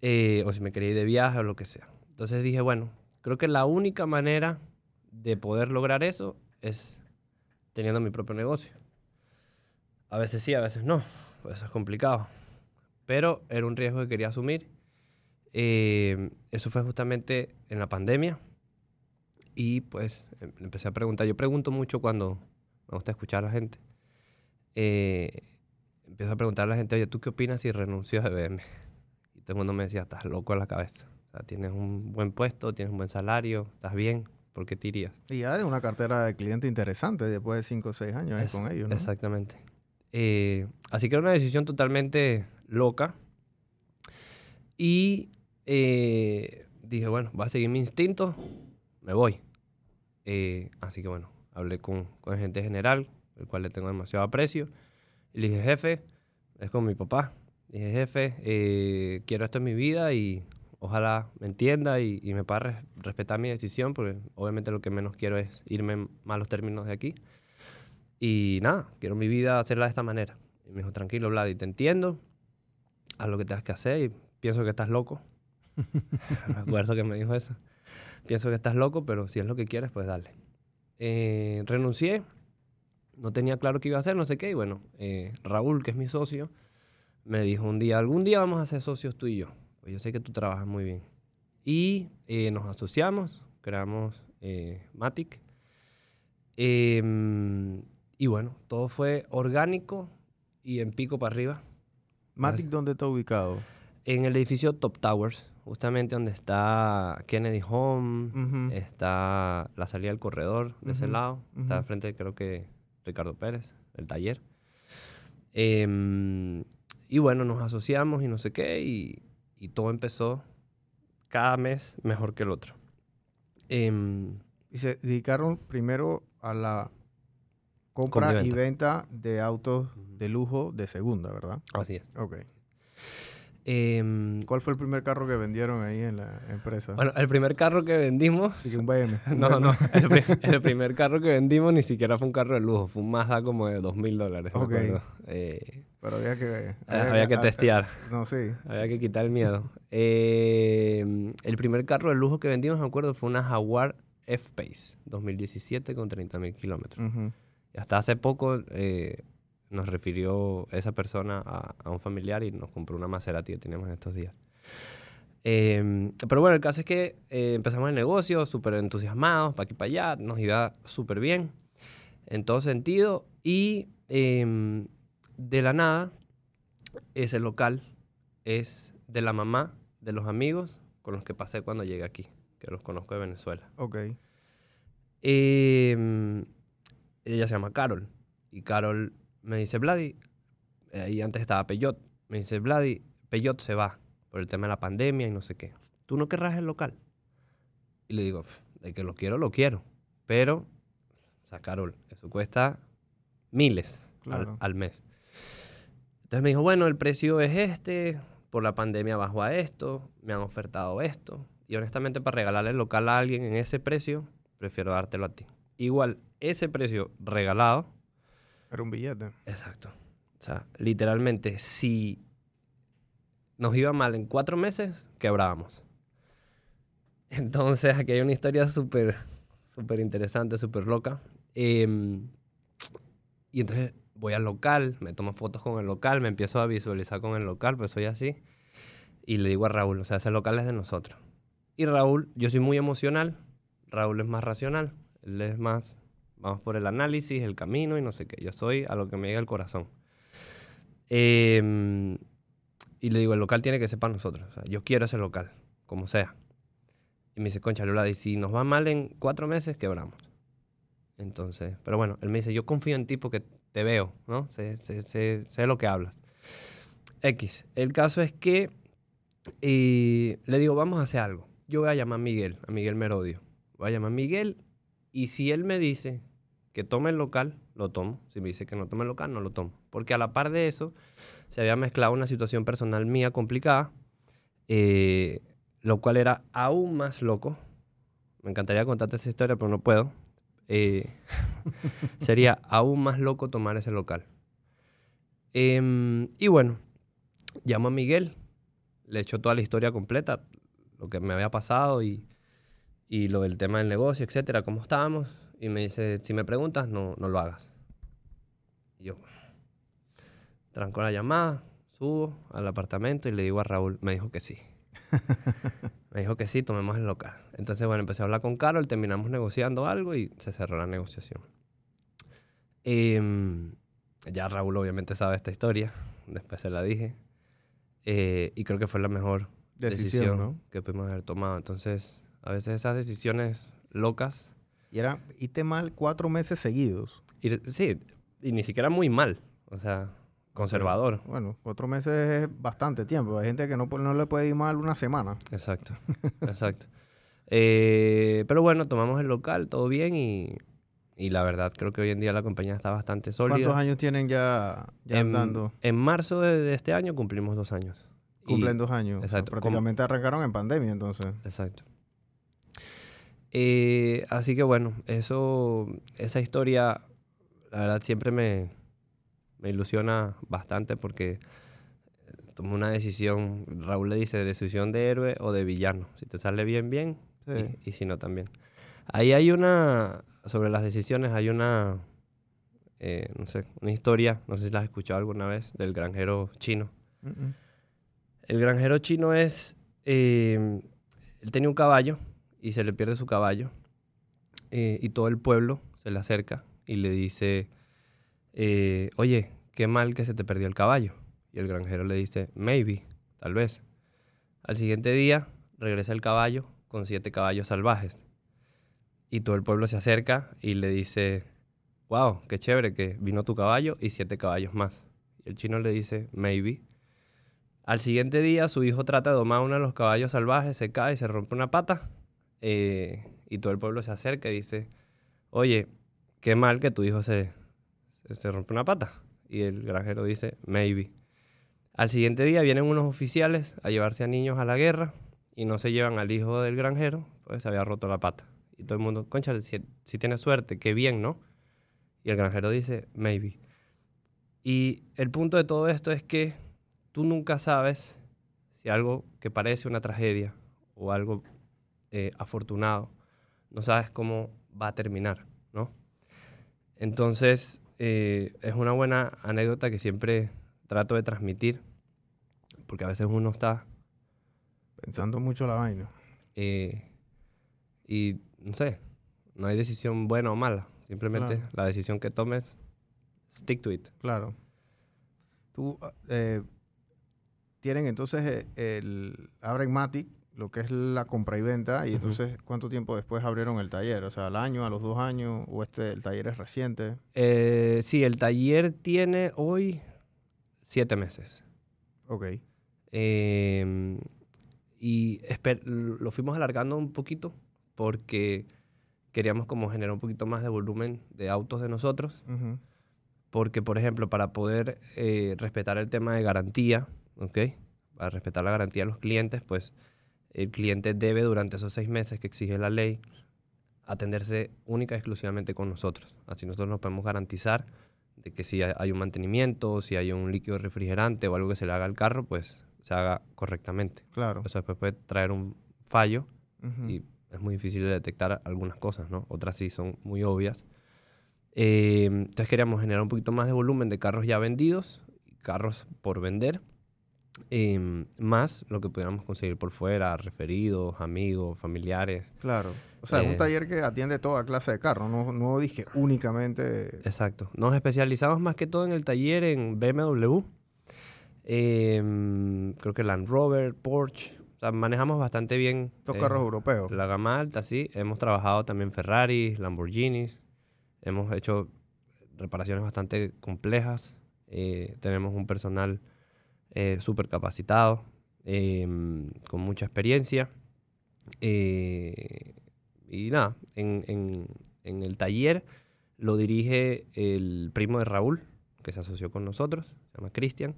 Eh, o si me quería ir de viaje o lo que sea. Entonces dije, bueno, creo que la única manera de poder lograr eso es teniendo mi propio negocio. A veces sí, a veces no, pues eso es complicado. Pero era un riesgo que quería asumir. Eh, eso fue justamente en la pandemia. Y pues em- empecé a preguntar. Yo pregunto mucho cuando me gusta escuchar a la gente. Eh, empiezo a preguntar a la gente, oye, ¿tú qué opinas si renuncio a BM? Y todo el mundo me decía, estás loco en la cabeza. O sea, tienes un buen puesto, tienes un buen salario, estás bien, ¿por qué te irías? Y ya de una cartera de cliente interesante después de 5 o 6 años Es- con ellos, ¿no? Exactamente. Eh, así que era una decisión totalmente loca. Y eh, dije, bueno, voy a seguir mi instinto, me voy. Eh, así que bueno, hablé con, con el gerente general, el cual le tengo demasiado aprecio. Y le dije, jefe, es con mi papá. Dije, jefe, eh, quiero esto en mi vida y ojalá me entienda y, y me pueda res- respetar mi decisión, porque obviamente lo que menos quiero es irme en malos términos de aquí. Y nada, quiero mi vida hacerla de esta manera. Y me dijo, tranquilo, Vladi, te entiendo, haz lo que tengas que hacer y pienso que estás loco. me acuerdo que me dijo eso. Pienso que estás loco, pero si es lo que quieres, pues dale. Eh, renuncié, no tenía claro qué iba a hacer, no sé qué, y bueno, eh, Raúl, que es mi socio, me dijo un día, algún día vamos a ser socios tú y yo. Pues yo sé que tú trabajas muy bien. Y eh, nos asociamos, creamos Matic. Em, y bueno, todo fue orgánico y en pico para arriba. Matic, ¿dónde está ubicado? En el edificio Top Towers, justamente donde está Kennedy Home, Ujú. está la salida del corredor de ese Ujú, lado, está ujú. frente creo que Ricardo Pérez, el taller. Em, y bueno, nos asociamos y no sé qué, y, y todo empezó cada mes mejor que el otro. Em, Y se dedicaron primero a la compra y y venta de autos de lujo de segunda, ¿verdad? así es. Ok. Em, ¿Cuál fue el primer carro que vendieron ahí en la empresa? bueno, el primer carro que vendimos que un BM. un No, BM. no. El, pri- el primer carro que vendimos ni siquiera fue un carro de lujo. Fue un Mazda como de dos mil dólares. Ok. Eh, Pero había que... había que testear. No, sí. Había que quitar el miedo. Eh, el primer carro de lujo que vendimos, me acuerdo, fue una Jaguar F-Pace 2017 con 30 mil kilómetros. Ujú. Y hasta hace poco eh, nos refirió esa persona a, a un familiar y nos compró una Maserati que teníamos en estos días. Eh, pero bueno, el caso es que eh, empezamos el negocio súper entusiasmados, para aquí para allá, nos iba súper bien en todo sentido. Y eh, de la nada, ese local es de la mamá de los amigos con los que pasé cuando llegué aquí, que los conozco de Venezuela. Ok. Eh, ella se llama Carol. Y Carol me dice, Vladi, eh, ahí antes estaba Peyot, me dice, Vladi, Peyot se va por el tema de la pandemia y no sé qué. ¿Tú no querrás el local? Y le digo, "Pf, de que lo quiero, lo quiero. Pero, o sea, Carol, eso cuesta miles al- Claro. al, mes. Entonces me dijo, bueno, el precio es este, por la pandemia bajo a esto, me han ofertado esto. Y honestamente, para regalarle el local a alguien en ese precio, prefiero dártelo a ti. Igual, ese precio regalado, Era un billete. exacto. O sea, literalmente, si nos iba mal en cuatro meses, quebrábamos. Entonces, aquí hay una historia súper, súper interesante, súper loca. Em, y entonces voy al local, me tomo fotos con el local, me empiezo a visualizar con el local, pues soy así. Y le digo a Raúl, o sea, ese local es de nosotros. Y Raúl, yo soy muy emocional, Raúl es más racional, él es más, vamos por el análisis, el camino y no sé qué. Yo soy a lo que me llega el corazón. Em, y le digo, el local tiene que ser para nosotros. O sea, yo quiero ese local, como sea. Y me dice, concha, Lola, y si nos va mal en cuatro meses, quebramos. Entonces, pero bueno, él me dice, yo confío en ti porque te veo, ¿no? Sé, sé, sé, sé lo que hablas. X. El caso es que eh, le digo, vamos a hacer algo. Yo voy a llamar a Miguel, a Miguel Merodio. Voy a llamar a Miguel y si él me dice que tome el local, lo tomo. Si me dice que no tome el local, no lo tomo. Porque a la par de eso, se había mezclado una situación personal mía complicada, eh, lo cual era aún más loco. Me encantaría contarte esa historia, pero no puedo. eh, sería aún más loco tomar ese local. Em, y bueno, llamo a Miguel, le echo toda la historia completa, lo que me había pasado y, y lo del tema del negocio, etcétera, cómo estábamos. Y me dice, si me preguntas, no, no lo hagas. Y yo, tranco la llamada, subo al apartamento y le digo a Raúl, me dijo que sí. me dijo que sí, tomemos el local. Entonces, bueno, empecé a hablar con Carol, terminamos negociando algo y se cerró la negociación. Em, ya Raúl obviamente sabe esta historia, después se la dije. Eh, y creo que fue la mejor Decisión, decisión, ¿no? que pudimos haber tomado. Entonces, a veces esas decisiones locas, Y era, hice mal cuatro meses seguidos. y, sí, y ni siquiera muy mal, o sea, conservador. Bueno, cuatro meses es bastante tiempo. Hay gente que no, no le puede ir mal una semana. Exacto, exacto. Eh, pero bueno, tomamos el local, todo bien y, y la verdad creo que hoy en día la compañía está bastante sólida. ¿Cuántos años tienen ya, ya en, andando? en marzo de, de este año cumplimos dos años. Y- Cumplen dos años. O sea, exacto. Prácticamente arrancaron en pandemia, entonces. Exacto. Eh, así que bueno, eso, esa historia, la verdad siempre me, me ilusiona bastante porque tomé una decisión, Raúl le dice decisión de héroe o de villano. Si te sale bien, bien, Sí. y, y si no, también. Ahí hay una, sobre las decisiones, hay una, eh, no sé, una historia, no sé si la has escuchado alguna vez, del granjero chino. El granjero chino es, eh, él tenía un caballo y se le pierde su caballo eh, y todo el pueblo se le acerca y le dice, eh, oye, qué mal que se te perdió el caballo. Y el granjero le dice, maybe, tal vez. Al siguiente día regresa el caballo con siete caballos salvajes. Y todo el pueblo se acerca y le dice, wow, qué chévere que vino tu caballo y siete caballos más. Y el chino le dice, maybe. Al siguiente día su hijo trata de domar uno de los caballos salvajes, se cae y se rompe una pata. Eh, y todo el pueblo se acerca y dice, oye, qué mal que tu hijo se, se, rompe una pata. Y el granjero dice, maybe. Al siguiente día vienen unos oficiales a llevarse a niños a la guerra y no se llevan al hijo del granjero, pues se había roto la pata. Y todo el mundo, concha, si, si tiene suerte, qué bien, ¿no? Y el granjero dice, maybe. Y el punto de todo esto es que tú nunca sabes si algo que parece una tragedia o algo eh, afortunado, no sabes cómo va a terminar, ¿no? Entonces, eh, es una buena anécdota que siempre trato de transmitir, porque a veces uno está Pensando mucho la vaina. eh, y, no sé, no hay decisión buena o mala, simplemente Claro. la decisión que tomes, stick to it. Claro. Tú, eh, tienen entonces el, abren Matic, lo que es la compra y venta, y Ujú. entonces, ¿cuánto tiempo después abrieron el taller? O sea, al año, a los dos años, o este, el taller es reciente. Eh, sí, el taller tiene hoy siete meses. Ok. Eh, y lo fuimos alargando un poquito porque queríamos como generar un poquito más de volumen de autos de nosotros. Ujú. Porque, por ejemplo, para poder eh, respetar el tema de garantía, ¿ok? Para respetar la garantía de los clientes, pues el cliente debe durante esos seis meses que exige la ley atenderse única y exclusivamente con nosotros. Así nosotros nos podemos garantizar de que si hay- un mantenimiento, si hay un líquido refrigerante o algo que se le haga al carro, pues se haga correctamente. Claro. Eso después puede traer un fallo y es muy difícil de detectar algunas cosas, ¿no? Otras sí son muy obvias. Eh, entonces queríamos generar un poquito más de volumen de carros ya vendidos, carros por vender, eh, más lo que pudiéramos conseguir por fuera, referidos, amigos, familiares. Claro. O sea, es Eh, un taller que atiende toda clase de carros, no, no dije únicamente... Exacto. Nos especializamos más que todo en el taller en BMW. eh, creo que Land Rover, Porsche. O sea, manejamos bastante bien. Estos eh, carros europeos. La gama alta, sí. Hemos trabajado también Ferrari, Lamborghinis. Hemos hecho reparaciones bastante complejas. eh, tenemos un personal eh, súper capacitado, eh, con mucha experiencia. Eh, y nada, en, en- en el taller lo dirige el primo de Raúl, que se asoció con nosotros, se llama Cristian.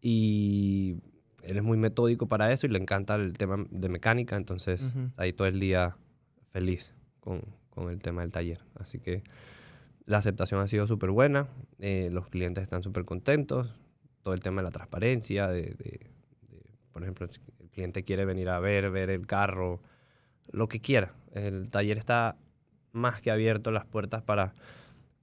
Y él es muy metódico para eso y le encanta el tema de mecánica, entonces Ujú. ahí todo el día feliz con, con el tema del taller. Así que la aceptación ha sido súper buena, eh, los clientes están súper contentos, todo el tema de la transparencia, de, de- de, por ejemplo, si el cliente quiere venir a ver, ver el carro, lo que quiera. El taller está más que abierto las puertas para,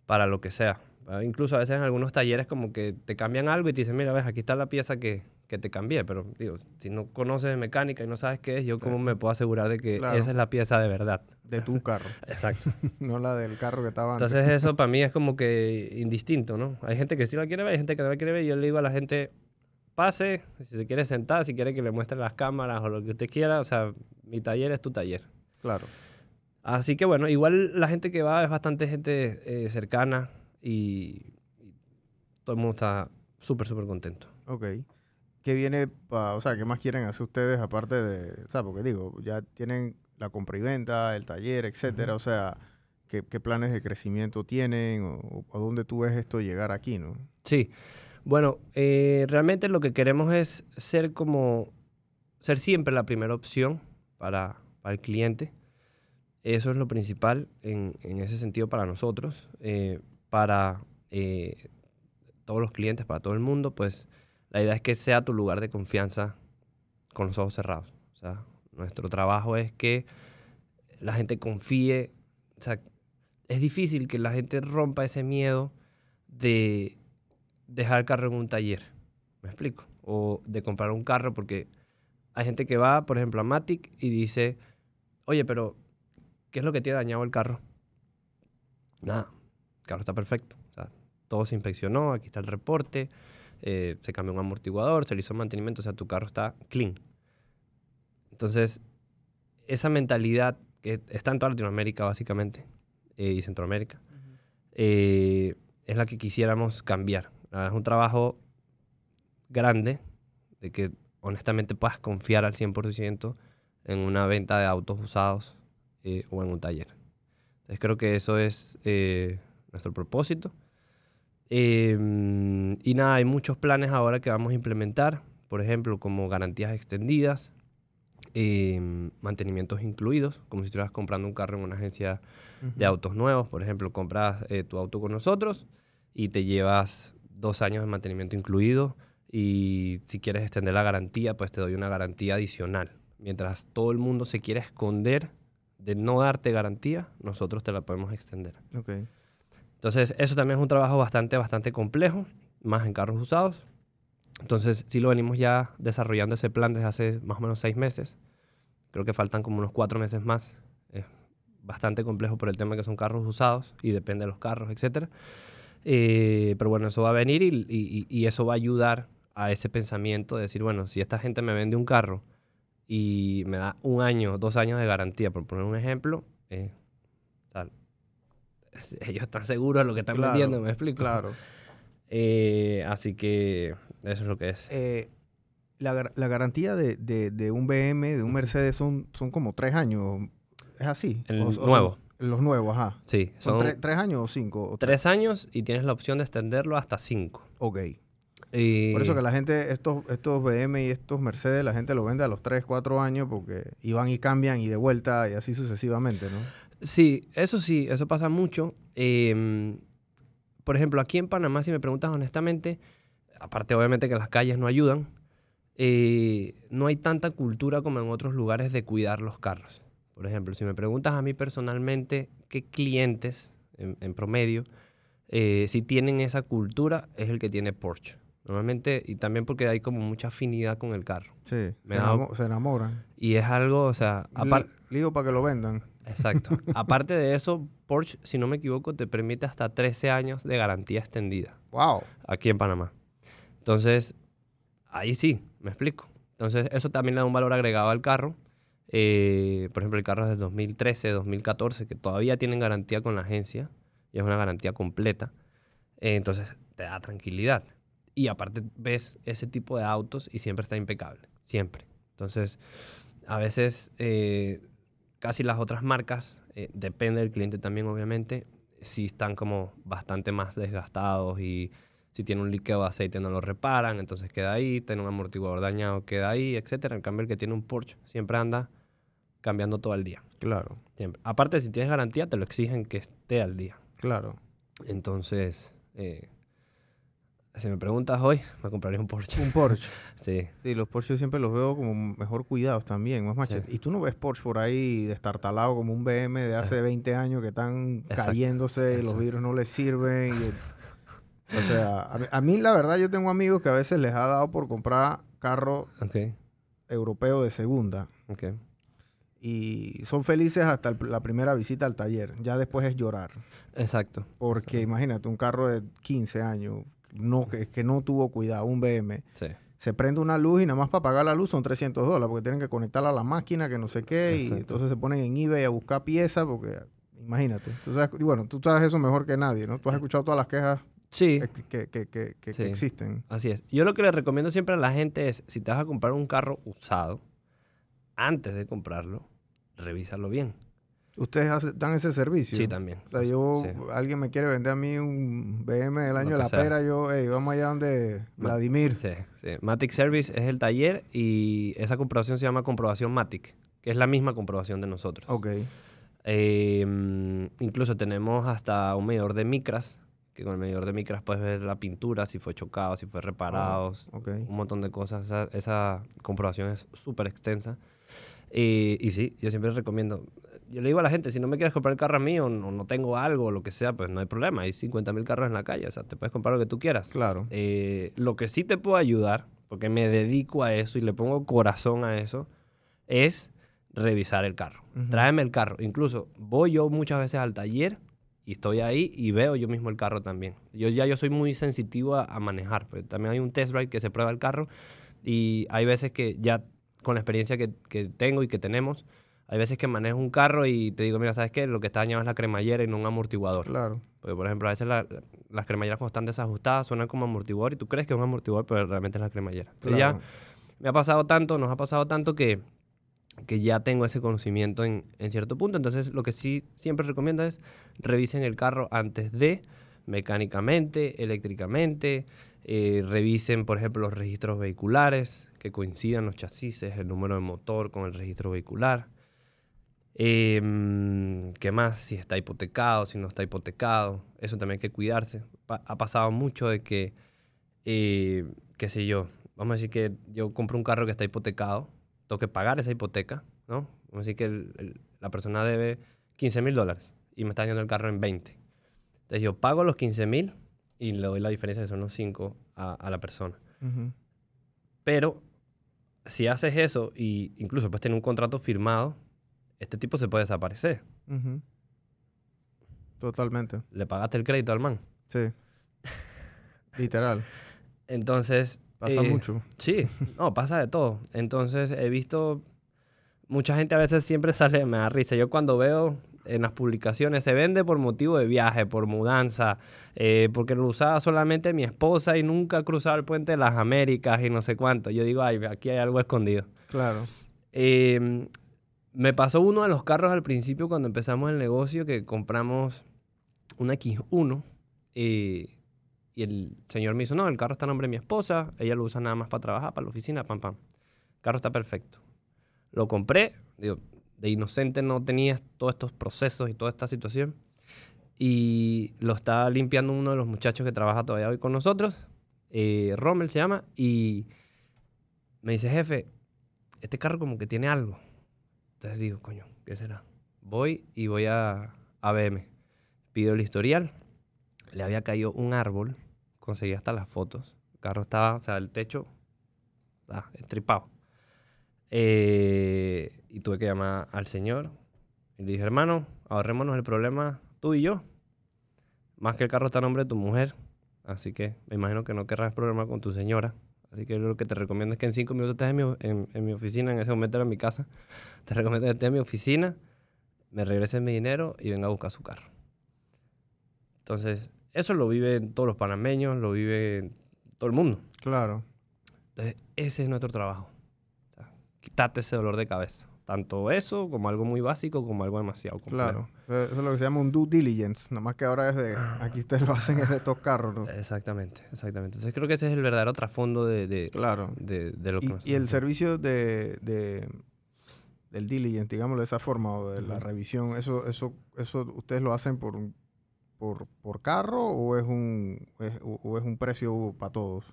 para lo que sea. Ah, Incluso a veces en algunos talleres como que te cambian algo y te dicen, mira, ves, aquí está la pieza que, que te cambié, pero digo, si no conoces de mecánica y no sabes qué es, yo cómo me puedo asegurar de que Claro. esa es la pieza de verdad. De tu carro, Exacto. no la del carro que estaba antes. Entonces eso para mí es como que indistinto, ¿no? Hay gente que sí la quiere ver, hay gente que no la quiere ver. y Yo le digo a la gente, pase, si se quiere sentar, si quiere que le muestre las cámaras o lo que usted quiera, o sea, mi taller es tu taller. Claro. Así que bueno, igual la gente que va es bastante gente eh, cercana y, y todo el mundo está súper, súper contento. Ok. ¿Qué viene pa- o sea, qué más quieren hacer ustedes aparte de, o sea, porque digo, ya tienen la compra y venta, el taller, etcétera, o sea, ¿qué, qué planes de crecimiento tienen o, o a dónde tú ves esto llegar aquí, no? Sí, bueno, eh, realmente lo que queremos es ser como, ser siempre la primera opción para, para el cliente. Eso es lo principal en, en ese sentido para nosotros, eh, para eh, todos los clientes, para todo el mundo, pues la idea es que sea tu lugar de confianza con los ojos cerrados. O sea, nuestro trabajo es que la gente confíe, o sea, es difícil que la gente rompa ese miedo de dejar el carro en un taller, ¿me explico? O de comprar un carro porque hay gente que va, por ejemplo, a Matic y dice, oye, pero ¿qué es lo que tiene dañado el carro? Nada, el carro está perfecto. Todo se inspeccionó, aquí está el reporte, eh, se cambió un amortiguador, se le hizo mantenimiento, o sea, tu carro está clean. Entonces, esa mentalidad que está en toda Latinoamérica básicamente eh, y Centroamérica, eh, es la que quisiéramos cambiar. Es un trabajo grande de que honestamente puedas confiar al 100% en una venta de autos usados eh, o en un taller. Entonces creo que eso es eh, nuestro propósito. Eh, y nada, hay muchos planes ahora que vamos a implementar, por ejemplo, como garantías extendidas, eh, mantenimientos incluidos, como si estuvieras comprando un carro en una agencia de autos nuevos. Por ejemplo, compras eh, tu auto con nosotros y te llevas dos años de mantenimiento incluido y si quieres extender la garantía, pues te doy una garantía adicional. Mientras todo el mundo se quiere esconder de no darte garantía, nosotros te la podemos extender. Entonces, eso también es un trabajo bastante, bastante complejo, más en carros usados. Entonces, sí lo venimos ya desarrollando ese plan desde hace más o menos seis meses. Creo que faltan como unos cuatro meses más. Es bastante complejo por el tema que son carros usados y depende de los carros, etc. pero bueno, eso va a venir y, y- y eso va a ayudar a ese pensamiento de decir, bueno, si esta gente me vende un carro y me da un año, dos años de garantía, por poner un ejemplo, eh, sea, ellos están seguros de lo que están Claro, vendiendo, ¿me explico? Claro. Eh, así que eso es lo que es. Eh, la, la garantía de, de- de un BM, de un Mercedes, son, son como tres años. ¿Es así? El O- o son- nuevo. los nuevos, ajá. Sí, ¿Son son tre- tres años o cinco? O tres años y tienes la opción de extenderlo hasta cinco. Ok. Y- Por eso que la gente, estos, estos BM y estos Mercedes, la gente los vende a los 3, 4 años porque iban y cambian y de vuelta y así sucesivamente, ¿no? Sí, eso sí, eso pasa mucho. Eh, por ejemplo, aquí en Panamá, si me preguntas honestamente, aparte obviamente que las calles no ayudan, eh, no hay tanta cultura como en otros lugares de cuidar los carros. Por ejemplo, si me preguntas a mí personalmente qué clientes en, en promedio, eh, si tienen esa cultura, es el que tiene Porsche. Normalmente, y también porque hay como mucha afinidad con el carro. Sí, Me se, enamo- enamoran. Y es algo, o sea, aparte... Digo para que lo vendan. Exacto. Aparte de eso, Porsche, si no me equivoco, te permite hasta 13 años de garantía extendida ¡Wow! aquí en Panamá. Entonces, ahí sí, me explico. Entonces, eso también le da un valor agregado al carro. Eh, por ejemplo, el carro es del 2013, 2014, que todavía tienen garantía con la agencia y es una garantía completa. Eh, entonces, te da tranquilidad. Y aparte, ves ese tipo de autos y siempre está impecable. Siempre. Entonces, a veces eh, casi las otras marcas, eh, depende del cliente también obviamente, sí están como bastante más desgastados y si tiene un líquido de aceite no lo reparan, entonces queda ahí, tiene un amortiguador dañado, queda ahí, etcétera. En cambio el que tiene un Porsche siempre anda cambiando todo el día. Claro, Siempre. Aparte, si tienes garantía, te lo exigen que esté al día. claro. Entonces, eh, si me preguntas hoy, me compraría un Porsche. Un Porsche. Sí. Sí, los Porsche siempre los veo como mejor cuidados también, más machete. Y tú no ves Porsche por ahí destartalado como un BM de hace 20 años que están Exacto, cayéndose, y los exacto. vidrios no les sirven. y el- o sea, a mí, a mí la verdad yo tengo amigos que a veces les ha dado por comprar carro Ok, europeo de segunda ok. y son felices hasta el- la primera visita al taller. Ya después es llorar. Exacto. Porque imagínate, un carro de 15 años no, que, que no tuvo cuidado, un BM. Sí. se prende una luz y nada más para pagar la luz son 300 dólares porque tienen que conectarla a la máquina, que no sé qué, y entonces se ponen en eBay a buscar piezas porque, imagínate, tú sabes, y bueno, tú sabes eso mejor que nadie, ¿no? Tú has escuchado todas las quejas Sí, eh, que, que- que- que- que Sí. existen. así es. Yo lo que le recomiendo siempre a la gente es, si te vas a comprar un carro usado, antes de comprarlo, revísalo bien. ¿Ustedes hace- dan ese servicio? Sí, también. O sea, yo, Sí. alguien me quiere vender a mí un BM del año de la sea. pera, yo, hey, vamos allá donde Ma- Vladimir. Sí, sí. Matic Service es el taller y esa comprobación se llama comprobación Matic, que es la misma comprobación de nosotros. Ok, Eh, incluso tenemos hasta un medidor de micras, que con el medidor de micras puedes ver la pintura, si fue chocado, si fue reparado, ok. un montón de cosas. Esa, esa comprobación es súper extensa. Eh, y sí, yo siempre recomiendo. Yo le digo a la gente, si no me quieres comprar el carro a mí o no, no tengo algo o lo que sea, pues no hay problema. Hay 50 mil carros en la calle, o sea, te puedes comprar lo que tú quieras. Claro. Eh, lo que sí te puedo ayudar, porque me dedico a eso y le pongo corazón a eso, es revisar el carro. Tráeme el carro. Incluso voy yo muchas veces al taller y estoy ahí y veo yo mismo el carro también. Yo ya yo soy muy sensitivo a, a manejar. Pues también hay un test ride que se prueba el carro y hay veces que ya con la experiencia que, que tengo y que tenemos, hay veces que manejo un carro y te digo, mira, ¿sabes qué? Lo que está dañado es la cremallera y no un amortiguador. Claro. Porque, por ejemplo, a veces la- las cremalleras cuando están desajustadas suenan como amortiguador y tú crees que es un amortiguador, pero realmente es la cremallera. Claro. ya me ha pasado tanto, nos ha pasado tanto que, que ya tengo ese conocimiento en, en cierto punto. Entonces, lo que sí siempre recomiendo es revisen el carro antes de, mecánicamente, eléctricamente, eh, revisen, por ejemplo, los registros vehiculares, que coincidan los chasis, el número de motor con el registro vehicular. Eh, mm, ¿Qué más? Si está hipotecado, si no está hipotecado. Eso también hay que cuidarse. Pa- ha pasado mucho de que, eh, qué sé yo, vamos a decir que yo compro un carro que está hipotecado, tengo que pagar esa hipoteca, ¿no? Vamos a decir que el- el- la persona debe 15 mil dólares y me está dañando el carro en 20. Entonces yo pago los 15 mil y le doy la diferencia que son los 5 a, a la persona. Pero si haces eso y incluso puedes tener un contrato firmado, este tipo se puede desaparecer. Totalmente. Le pagaste el crédito al man. Sí. Literal. Entonces... Pasa eh, mucho. Sí, no, pasa de todo. Entonces he visto, mucha gente a veces siempre sale, me da risa. Yo cuando veo en las publicaciones, se vende por motivo de viaje, por mudanza, eh, porque lo usaba solamente mi esposa y nunca cruzaba el puente de las Américas y no sé cuánto. Yo digo, ay, aquí hay algo escondido. Claro. Eh, me pasó uno de los carros al principio cuando empezamos el negocio que compramos una X1 eh, y el señor me dijo, no, el carro está a nombre de mi esposa, ella lo usa nada más para trabajar, para la oficina, pam, pam. El carro está perfecto. Lo compré, digo, de inocente no tenía todos estos procesos y toda esta situación y lo está limpiando uno de los muchachos que trabaja todavía hoy con nosotros, eh, Rommel se llama, y me dice, jefe, este carro como que tiene algo. Entonces digo, coño, ¿qué será? Voy y voy a ABM. Pido el historial. Le había caído un árbol. Conseguí hasta las fotos. El carro estaba, o sea, el techo, ah, estripado. Eh, y tuve que llamar al señor. Y le dije, hermano, ahorrémonos el problema tú y yo. Más que el carro está a nombre de tu mujer. Así que me imagino que no querrás problemas con tu señora. Así que lo que te recomiendo es que en cinco minutos estés en mi, en, en mi oficina, en ese momento era en mi casa. Te recomiendo que estés en mi oficina, me regreses mi dinero y venga a buscar su carro. Entonces, eso lo viven todos los panameños, lo vive todo el mundo. Claro. Entonces, ese es nuestro trabajo. O sea, quítate ese dolor de cabeza. Tanto eso como algo muy básico como algo demasiado complejo. Claro. Eso es lo que se llama un due diligence. Nada más que ahora es de. Aquí ustedes lo hacen es de estos carros, ¿no? Exactamente, exactamente. Entonces creo que ese es el verdadero trasfondo de, de, Claro. de, de lo que Y, y el servicio de, de, del diligence, digámoslo de esa forma, o de la revisión, eso, eso, eso ustedes lo hacen por, por, por carro o es un, es- o, o es un precio para todos?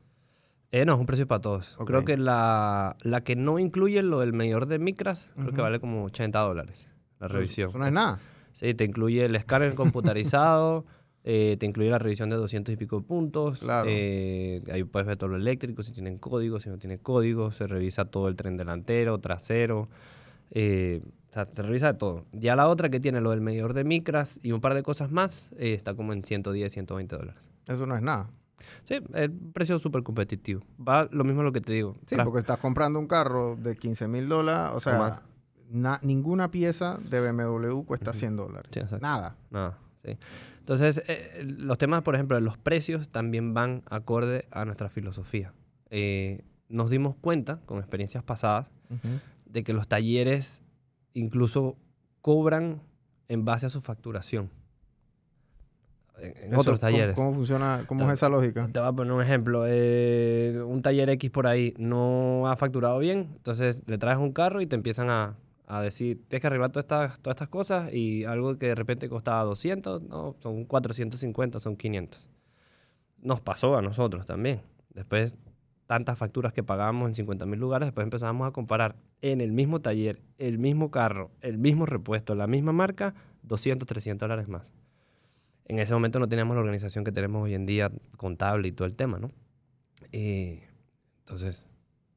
Eh, no, es un precio para todos. Creo que la, la que no incluye lo del medidor de micras, creo que vale como 80 dólares la revisión. Eso no es nada. Sí, te incluye el escáner computarizado, eh, te incluye la revisión de 200 y pico puntos. Claro. eh, ahí puedes ver todo lo eléctrico, si tienen código, si no tienen código. Se revisa todo el tren delantero, trasero. eh, o sea, se revisa de todo. Ya la otra que tiene lo del medidor de micras y un par de cosas más, está como en 110, 120 dólares. Eso no es nada. Sí, el precio es súper competitivo. Va lo mismo lo que te digo. Sí, Tras- porque estás comprando un carro de 15 mil dólares, o sea, na- ninguna pieza de BMW cuesta 100 dólares. Sí. Nada. Nada, sí. Entonces, eh, los temas, por ejemplo, de los precios también van acorde a nuestra filosofía. Eh, nos dimos cuenta, con experiencias pasadas, de que los talleres incluso cobran en base a su facturación. En, Eso, otros ¿cómo- talleres. ¿Cómo, funciona? ¿Cómo es esa lógica? Te voy a poner un ejemplo. eh, un taller X por ahí no ha facturado bien, entonces le traes un carro y te empiezan a, a decir, tienes que arreglar todas estas, todas estas cosas y algo que de repente costaba 200, no, son 450, son 500. Nos pasó a nosotros también. Después, tantas facturas que pagábamos en 50 mil lugares, después empezamos a comparar en el mismo taller, el mismo carro, el mismo repuesto, la misma marca, 200, 300 dólares más. En ese momento no teníamos la organización que tenemos hoy en día, contable y todo el tema, ¿no? Eh, entonces,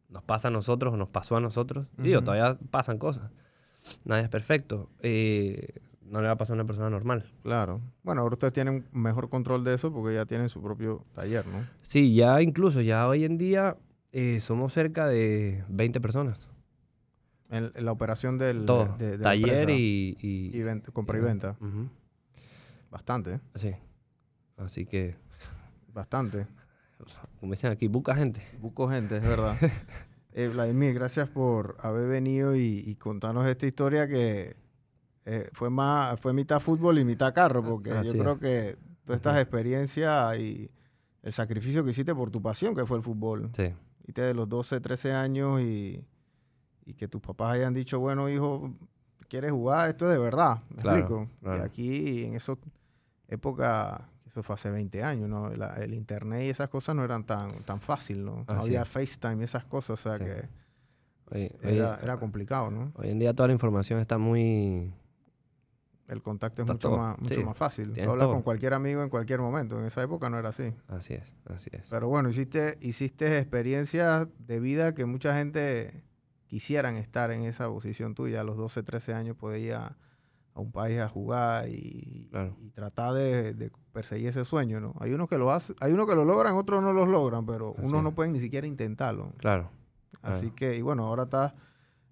nos pasa a nosotros o nos pasó a nosotros. Digo, Ujú. todavía pasan cosas. Nadie es perfecto. Eh, no le va a pasar a una persona normal. Claro. Bueno, ahora ustedes tienen mejor control de eso porque ya tienen su propio taller, ¿no? Sí, ya incluso, ya hoy en día eh, somos cerca de 20 personas. En, en la operación del Todo. de- Taller y, y- Y venta- compra y venta. Bastante, ¿eh? Sí. Así que, bastante. como dicen aquí, busca gente. Buco gente, es verdad. eh, Vladimir, gracias por haber venido y, y contarnos esta historia que eh, fue más fue mitad fútbol y mitad carro, porque Así yo creo que todas estas experiencias y el sacrificio que hiciste por tu pasión, que fue el fútbol, Sí. y de los 12, 13 años y, y que tus papás hayan dicho, bueno, hijo, ¿quieres jugar? Esto es de verdad, ¿me Claro, explico? Y claro. aquí, en esa época, eso fue hace 20 años, ¿no? La- el internet y esas cosas no eran tan, tan fácil, ¿no? No Así había. FaceTime y esas cosas, o sea Sí. que Hoy, hoy- era, era complicado, ¿no? hoy en día toda la información está muy... El contacto es mucho, todo, más, mucho sí. más fácil. Tú hablas todo. con cualquier amigo en cualquier momento. En esa época no era así. Así es, así es. Pero bueno, hiciste, hiciste experiencias de vida que mucha gente quisieran estar en esa posición tuya. A los 12, 13 años ir a, un país a jugar y, Claro. y tratar de, de perseguir ese sueño, ¿no? Hay unos que lo hacen, hay unos que lo logran, otros no los logran, pero Así unos es. no pueden ni siquiera intentarlo. Claro, Así Claro. que, y bueno, ahora estás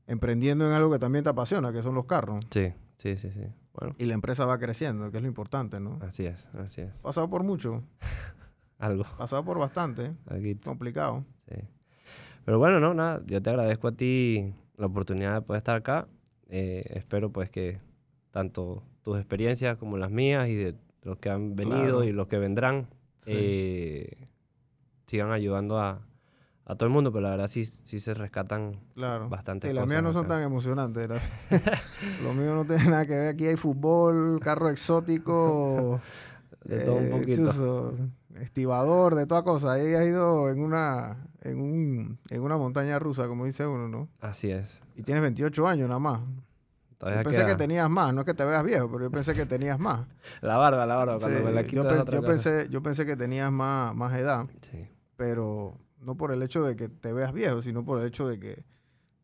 emprendiendo en algo que también te apasiona, que son los carros. sí, sí, sí, sí. Bueno, Y la empresa va creciendo, que es lo importante, ¿no? así es, así es. Pasado por mucho, Algo pasado por bastante, aquí, complicado. sí. Pero bueno, no, nada, yo te agradezco a ti la oportunidad de poder estar acá. Eh, espero pues que tanto tus experiencias como las mías y de los que han venido Claro. y los que vendrán Sí. eh, sigan ayudando a, a todo el mundo, pero la verdad sí, sí se rescatan Claro. bastantes Sí, las mías no son acá. tan emocionantes. Lo mío no tiene nada que ver. Aquí hay fútbol, carro exótico, De todo un eh, poquito. chuzo, estibador, de toda cosa. Ahí has ido en una, en, un, en una montaña rusa, como dice uno, ¿no? Así es. Y tienes 28 años nada más. Todavía Yo pensé queda- que tenías más, no es que te veas viejo, pero yo pensé que tenías más. La barba, la barba, cuando Sí, me la yo, otra yo pensé, yo pensé que tenías más, más edad, Sí, pero no por el hecho de que te veas viejo, sino por el hecho de que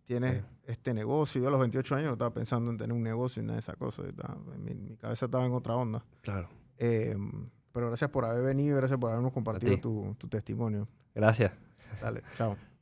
tienes Sí. este negocio. Yo a los 28 años no estaba pensando en tener un negocio y nada de esas cosas. estaba- mi, mi cabeza estaba en otra onda. claro. Eh, pero gracias por haber venido y gracias por habernos compartido ti. tu, tu testimonio. Gracias. Dale, chao.